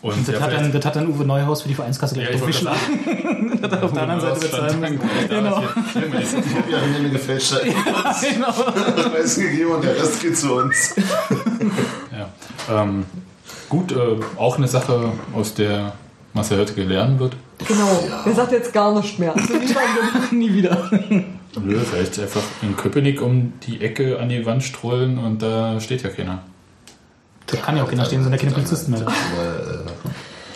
Und Das, ja, hat dann, das hat dann Uwe Neuhaus für die Vereinskasse gleich Ja, aufgeschlagen. Hat er auf der anderen Seite bezahlen müssen. Genau. Ich habe ja eine gefälschte genau. Preis gegeben und der Rest geht zu uns. Ja. Ähm, gut, äh, auch eine Sache, aus der Marcel Höttke lernen wird. Genau. Der sagt jetzt gar nicht mehr. Also. Nie wieder. Nö, vielleicht einfach in Köpenick um die Ecke an die Wand strollen und da steht ja keiner. Da kann ja auch keiner stehen, sind ja keine Polizisten mehr. Aber, äh,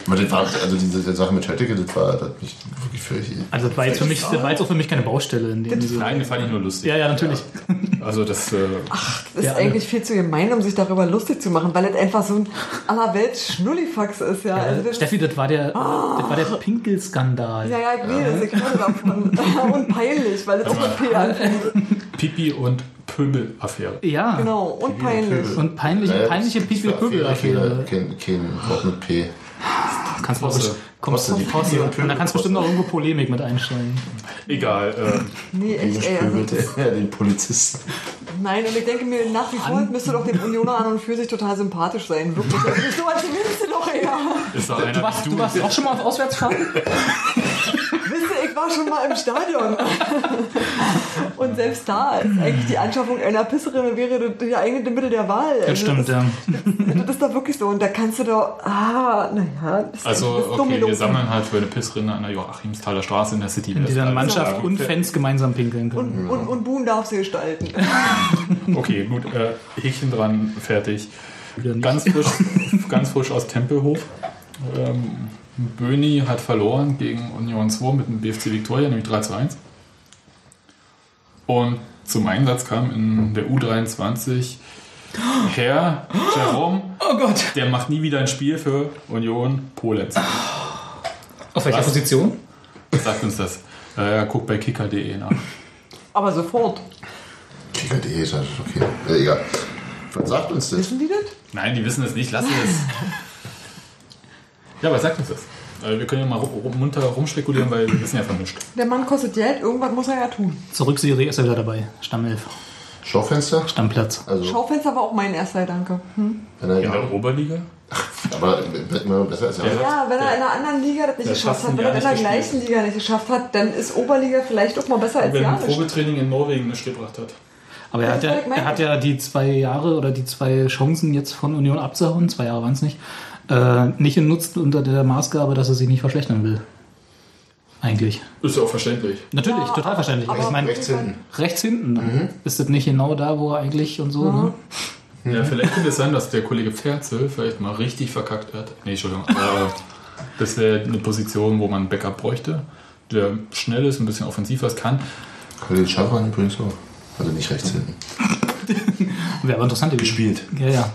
aber das war, also diese Sache mit Hötteke, das war das hat mich wirklich völlig. Also das war jetzt für mich, das war jetzt auch für mich keine Baustelle in dem Sinne. Nein, den fand ich nur lustig. Ja, ja, natürlich. Also das. Äh, Das ist Ja, eigentlich viel zu gemein, um sich darüber lustig zu machen, weil es einfach so ein allerwelt Schnullifax ist. Ja, also das, Steffi, das war der, das war der Pinkelskandal. ja, ja, ich weiß, ich höre davon. Und peinlich, weil es auch mit P anfängt. Pipi und Pöbel-Affäre. Ja. Genau, und peinlich. Und peinliche, Naja, peinliche Pipi-Pöbel-Affäre. Kein, kein Wort mit P. Kannst du Koste. kommst Koste. Pipi und Und Pöbel dann kannst du bestimmt noch irgendwo Polemik mit einstellen. Egal. Äh, Nee, echt, ey. Also, Pöbelte er den Polizisten. nein, und ich denke mir, nach wie vor müsste doch dem Unioner an und für sich total sympathisch sein. Wirklich. So als nimmst du doch eher. ist da einer Du warst, du warst auch schon mal auf Auswärtsfahrten? War schon mal im Stadion. Und selbst da ist eigentlich die Anschaffung einer Pisserin wäre das ja eigentlich das Mittel der Wahl. Das Also stimmt, ja. Das, das ist doch wirklich so. Und da kannst du doch, ah, naja, das ist Also, das okay, wir sammeln halt für eine Pissrinne an der Joachimsthaler Straße in der City. In dieser Mannschaft Ja, und Fans gemeinsam pinkeln können. Und, und, und Buhn darf sie gestalten. Okay, gut. Äh, Häkchen dran, fertig. Ganz frisch, ganz frisch aus Tempelhof. Ähm, Böni hat verloren gegen Union 2 mit dem BFC Victoria, nämlich 3 zu 1. Und zum Einsatz kam in der U23 Herr Jerome. Oh Gott. Der macht nie wieder ein Spiel für Union Polenz. Auf welcher Was? Position? Sagt uns das. Äh, guckt bei kicker.de nach. Aber sofort. Kicker.de ist das okay. Äh, egal. Was sagt uns das? Wissen die das? Nein, die wissen es nicht, lass es. Ja, aber sagt uns das. Äh, Wir können ja mal munter rumspekulieren, weil wir wissen ja von nichts. Der Mann kostet Geld, irgendwas muss er ja tun. Zurückserie ist er wieder dabei. Stammelf. Schaufenster? Stammplatz. Also, Schaufenster war auch mein erster Gedanke. Hm? wenn er, In der Oberliga? aber immer besser als er. Ja. Ja, wenn er in einer anderen Liga das nicht Der geschafft hat, wenn er in der gleichen Liga nicht geschafft hat, dann ist Oberliga vielleicht auch mal besser als Wenn ja ein nicht. Probetraining in Norwegen nicht gebracht hat. Aber er hat, Das ja, er hat ja die zwei Jahre oder die zwei Chancen jetzt von Union abzuhauen, zwei Jahre waren es nicht, äh, nicht genutzt unter der Maßgabe, dass er sich nicht verschlechtern will. Eigentlich. Ist ja auch verständlich. Natürlich, Ja, total verständlich. aber- ich meine, Rechts hinten. rechts hinten. Ist das nicht genau da, wo er eigentlich und so, ne? Ja, vielleicht könnte es sein, dass der Kollege Pferzel vielleicht mal richtig verkackt hat. Nee, Entschuldigung. Aber das wäre eine Position, wo man ein Backup bräuchte, der schnell ist, ein bisschen offensiv was kann. Khalil Schafran übrigens auch. Also nicht rechts hinten. Wäre aber interessant. Gespielt. Ja, ja.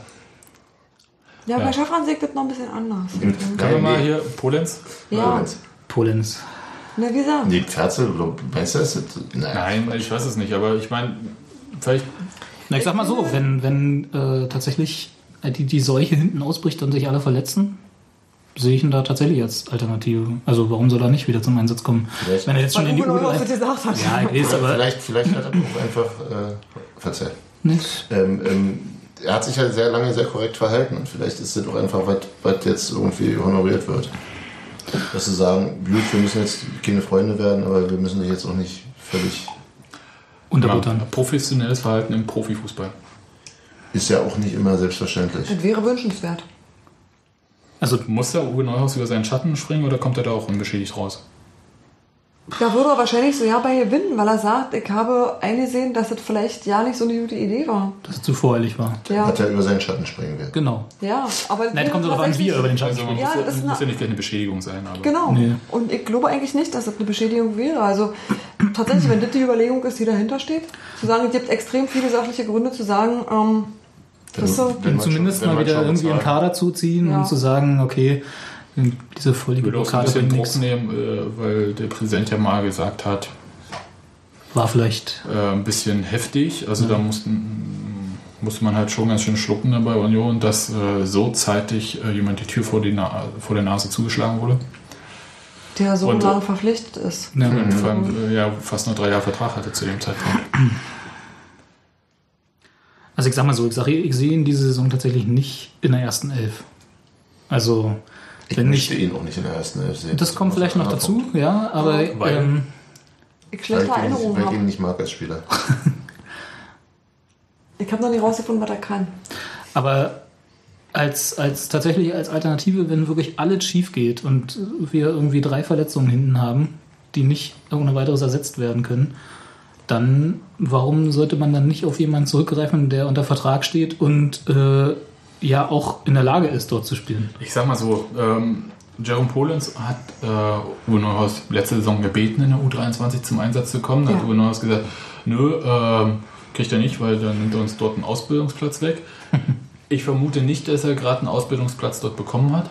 Ja, Ja. bei Schaffran sägt das noch ein bisschen anders. Können wir mal hier Polenz? Ja, Polenz. na wie gesagt. Oder meinst du das? Naja. Nein, ich weiß es nicht, aber ich meine, vielleicht. Na, ich sag mal so, wenn, wenn äh, tatsächlich die, die Seuche hinten ausbricht und sich alle verletzen, sehe ich ihn da tatsächlich als Alternative. Also warum soll er nicht wieder zum Einsatz kommen? Vielleicht- Wenn er jetzt schon Weil in die Uwe Neuhaus U3... das gesagt hat. Ja, ich weiß, aber... Vielleicht, vielleicht hat er auch einfach äh, verzeiht. Nicht. Ähm, ähm, er hat sich ja sehr lange sehr korrekt verhalten und vielleicht ist das auch einfach, was, was jetzt irgendwie honoriert wird. Dass sie sagen, gut, wir müssen jetzt keine Freunde werden, aber wir müssen dich jetzt auch nicht völlig. Unterbuttern. Professionelles Verhalten im Profifußball. Ist ja auch nicht immer selbstverständlich. Das wäre wünschenswert. Also Muss der Uwe Neuhaus über seinen Schatten springen oder kommt er da auch unbeschädigt raus? Da würde er wahrscheinlich so ja bei gewinnen, weil er sagt, ich habe eingesehen, dass das vielleicht ja nicht so eine gute Idee war. dass es zu voreilig war. Ja, Hat er über seinen Schatten springen werden. Genau. ja aber das Nein, wäre kommt darauf an, wie er über den Schatten Also man Ja, muss, das muss ja nicht gleich eine Beschädigung sein, aber. Genau. Nee. Und ich glaube eigentlich nicht, dass das eine Beschädigung wäre. Also tatsächlich, wenn das die Überlegung ist, die dahinter steht, zu sagen, es gibt extrem viele sachliche Gründe zu sagen, ähm, das so, Wenn man Zumindest schon- mal wieder irgendwie im bezahlt. Kader zuziehen Ja. und zu sagen, okay, diese Ich völlige würde auch ein Blockade bisschen Druck nehmen, äh, weil der Präsident ja mal gesagt hat, War vielleicht äh, ein bisschen heftig. Also da mussten musste man halt schon ganz schön schlucken bei Union, dass äh, so zeitig äh, jemand die Tür vor, die Na vor der Nase zugeschlagen wurde. Der so Und, lange verpflichtet ist. Ja. Und vor allem ja, fast nur drei Jahre Vertrag hatte zu dem Zeitpunkt. Also ich sag mal so, ich, sag, ich sehe ihn diese Saison tatsächlich nicht in der ersten Elf. Also, Ich wenn möchte nicht. ihn auch nicht in der ersten Elf sehen. Das kommt vielleicht noch dazu, ja, aber Weil- ähm, Ich Weil schlechte ich, ihn, Erinnerungen weil ich ihn nicht mag als Spieler. Ich habe noch nicht rausgefunden, was er kann. Aber als, als tatsächlich als Alternative, wenn wirklich alles schief geht und wir irgendwie drei Verletzungen hinten haben, die nicht ohne weiteres ersetzt werden können, dann warum sollte man dann nicht auf jemanden zurückgreifen, der unter Vertrag steht und äh, ja auch in der Lage ist, dort zu spielen? Ich sag mal so, ähm, Jerome Polens hat äh, Uwe Neuhaus letzte Saison gebeten, in der U23 zum Einsatz zu kommen. Da hat Ja. Uwe Neuhaus gesagt, nö, ähm, kriegt er nicht, weil dann nimmt er uns dort einen Ausbildungsplatz weg. Ich vermute nicht, dass er gerade einen Ausbildungsplatz dort bekommen hat,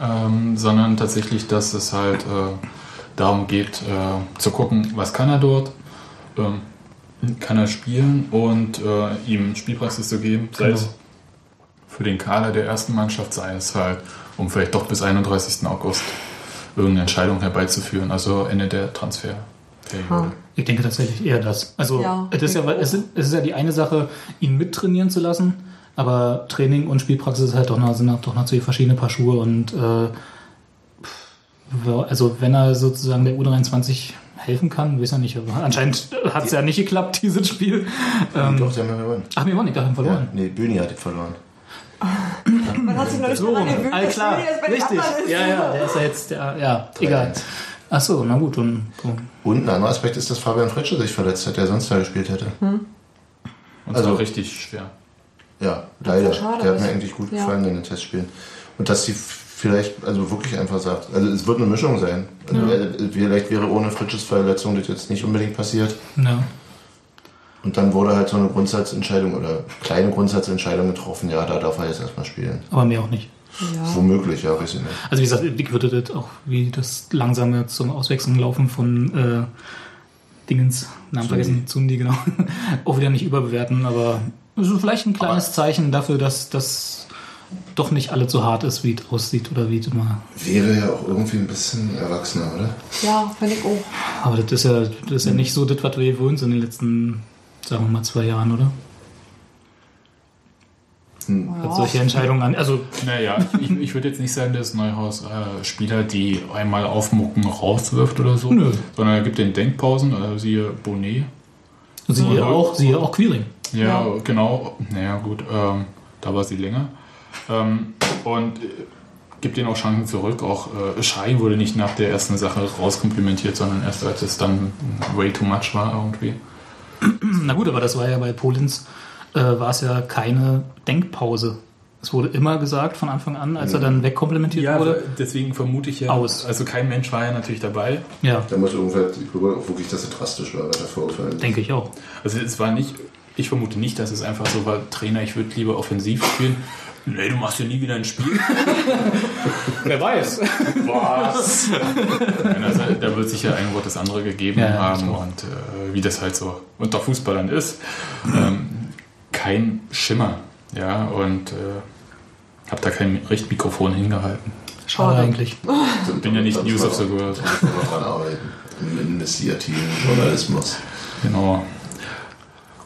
ähm, sondern tatsächlich, dass es halt äh, darum geht, äh, zu gucken, was kann er dort, ähm, kann er spielen und äh, ihm Spielpraxis zu geben, sei Genau. es für den Kader der ersten Mannschaft, sei es halt, um vielleicht doch bis 31. August irgendeine Entscheidung herbeizuführen, also Ende der Transferperiode. Ich denke tatsächlich eher das. Also Ja, es, ist ja, es, ist, es ist ja die eine Sache, ihn mittrainieren zu lassen, aber Training und Spielpraxis ist halt doch noch, sind halt doch noch zwei verschiedene Paar Schuhe und äh, also wenn er sozusagen der U23 helfen kann, weiß ja nicht, aber anscheinend hat es ja nicht geklappt, dieses Spiel. Ähm, Doch, sie haben ja gewonnen. ach, wir waren nicht, wir haben Ja, verloren. nee, Bühni hat verloren. Man hat sich noch nicht So gewöhnt, all klar, richtig. Ja, ja, der ist ja jetzt, der, ja, egal. 3-1. Ach so, na gut, dann Und ein anderer Aspekt ist, dass Fabian Fretsche sich verletzt hat, der sonst da gespielt hätte. Und Also- zwar richtig schwer. Ja, leider. schade der hat mir eigentlich gut Ja. gefallen in den Testspielen. Und dass sie vielleicht, also wirklich einfach sagt, also es wird eine Mischung sein. Also äh, Vielleicht wäre ohne Fritsches Verletzung das jetzt nicht unbedingt passiert. ja. Und dann wurde halt so eine Grundsatzentscheidung oder kleine Grundsatzentscheidung getroffen, ja, da darf er jetzt erstmal spielen. aber mehr auch nicht. Womöglich, ja, weiß ich nicht. Also wie gesagt, ich würde das auch, wie das langsame zum Auswechseln laufen von äh, Dingens, Namen Zundi. vergessen, Zundi, genau, auch wieder nicht überbewerten, aber ist vielleicht ein kleines Zeichen dafür, dass das doch nicht alle so hart ist, wie es aussieht oder wie es immer. Wäre ja auch irgendwie ein bisschen erwachsener, oder? Ja, finde ich auch. Aber das ist ja, das ist ja nicht so das, was wir gewohnt sind in den letzten, sagen wir mal, zwei Jahren, oder? Hat solche Entscheidungen an. Also Naja, ich, ich würde jetzt nicht sagen, dass Neuhaus äh, Spieler, die einmal aufmucken, rauswirft oder so, Nö. sondern er gibt den Denkpausen, also siehe Bonet. siehe Ja. auch, siehe auch Queering. Ja, genau. Naja, gut, ähm, da war sie länger. Ähm, und äh, gibt ihnen auch Chancen zurück. Auch äh, Schei wurde nicht nach der ersten Sache rauskomplimentiert, sondern erst als es dann way too much war irgendwie. Na gut, aber das war ja bei Polins, äh, war es ja keine Denkpause. Es wurde immer gesagt von Anfang an, als er dann wegkomplimentiert wurde. deswegen vermute ich ja. Aus. Also kein Mensch war ja natürlich dabei. Ja, Da muss irgendwer, wirklich, dass es drastisch war, was vorgefallen ist. denke ich auch. Also es war nicht, ich vermute nicht, dass es einfach so war, Trainer, ich würde lieber offensiv spielen. Nee, du machst ja nie wieder ein Spiel. Wer weiß. Was? also, da wird sicher ein Wort das andere gegeben Ja, haben und äh, wie das halt so unter Fußballern ist. Ähm, kein Schimmer. Ja, und äh, habe da kein Richtmikrofon hingehalten. Schade eigentlich. Bin ja nicht News of the World. Noch dran arbeiten. Im investigativen Journalismus. Genau.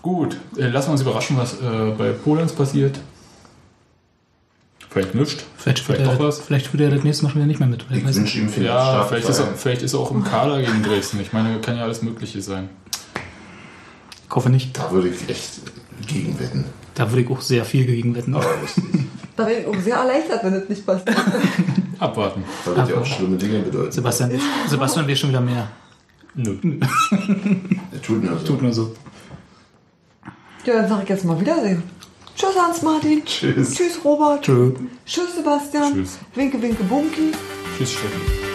Gut, äh, lassen wir uns überraschen, was äh, bei Polens passiert. Vielleicht nichts. Vielleicht Vielleicht doch er, was. vielleicht spielt er das nächste Mal schon wieder nicht mehr mit. Ich Ich nicht. wünsche ihm viel Ja, vielleicht ist, er, vielleicht ist er auch im Kader gegen Dresden. Ich meine, kann ja alles Mögliche sein. Ich hoffe nicht. Da würde ich echt gegenwetten. Da würde ich auch sehr viel gegen wetten. Aber. Da bin ich auch sehr erleichtert, wenn das nicht passiert. Abwarten. Weil das ja auch schlimme Dinge bedeuten. Sebastian, Sebastian will schon wieder mehr. Nö. Er tut nur so. Tut nur so. Ja, dann sag ich jetzt mal Wiedersehen. Tschüss, Hans-Martin. Tschüss. Tschüss, Robert. Tschö. Tschüss, Sebastian. Tschüss. Winke, winke, bunky. Tschüss, Steffen.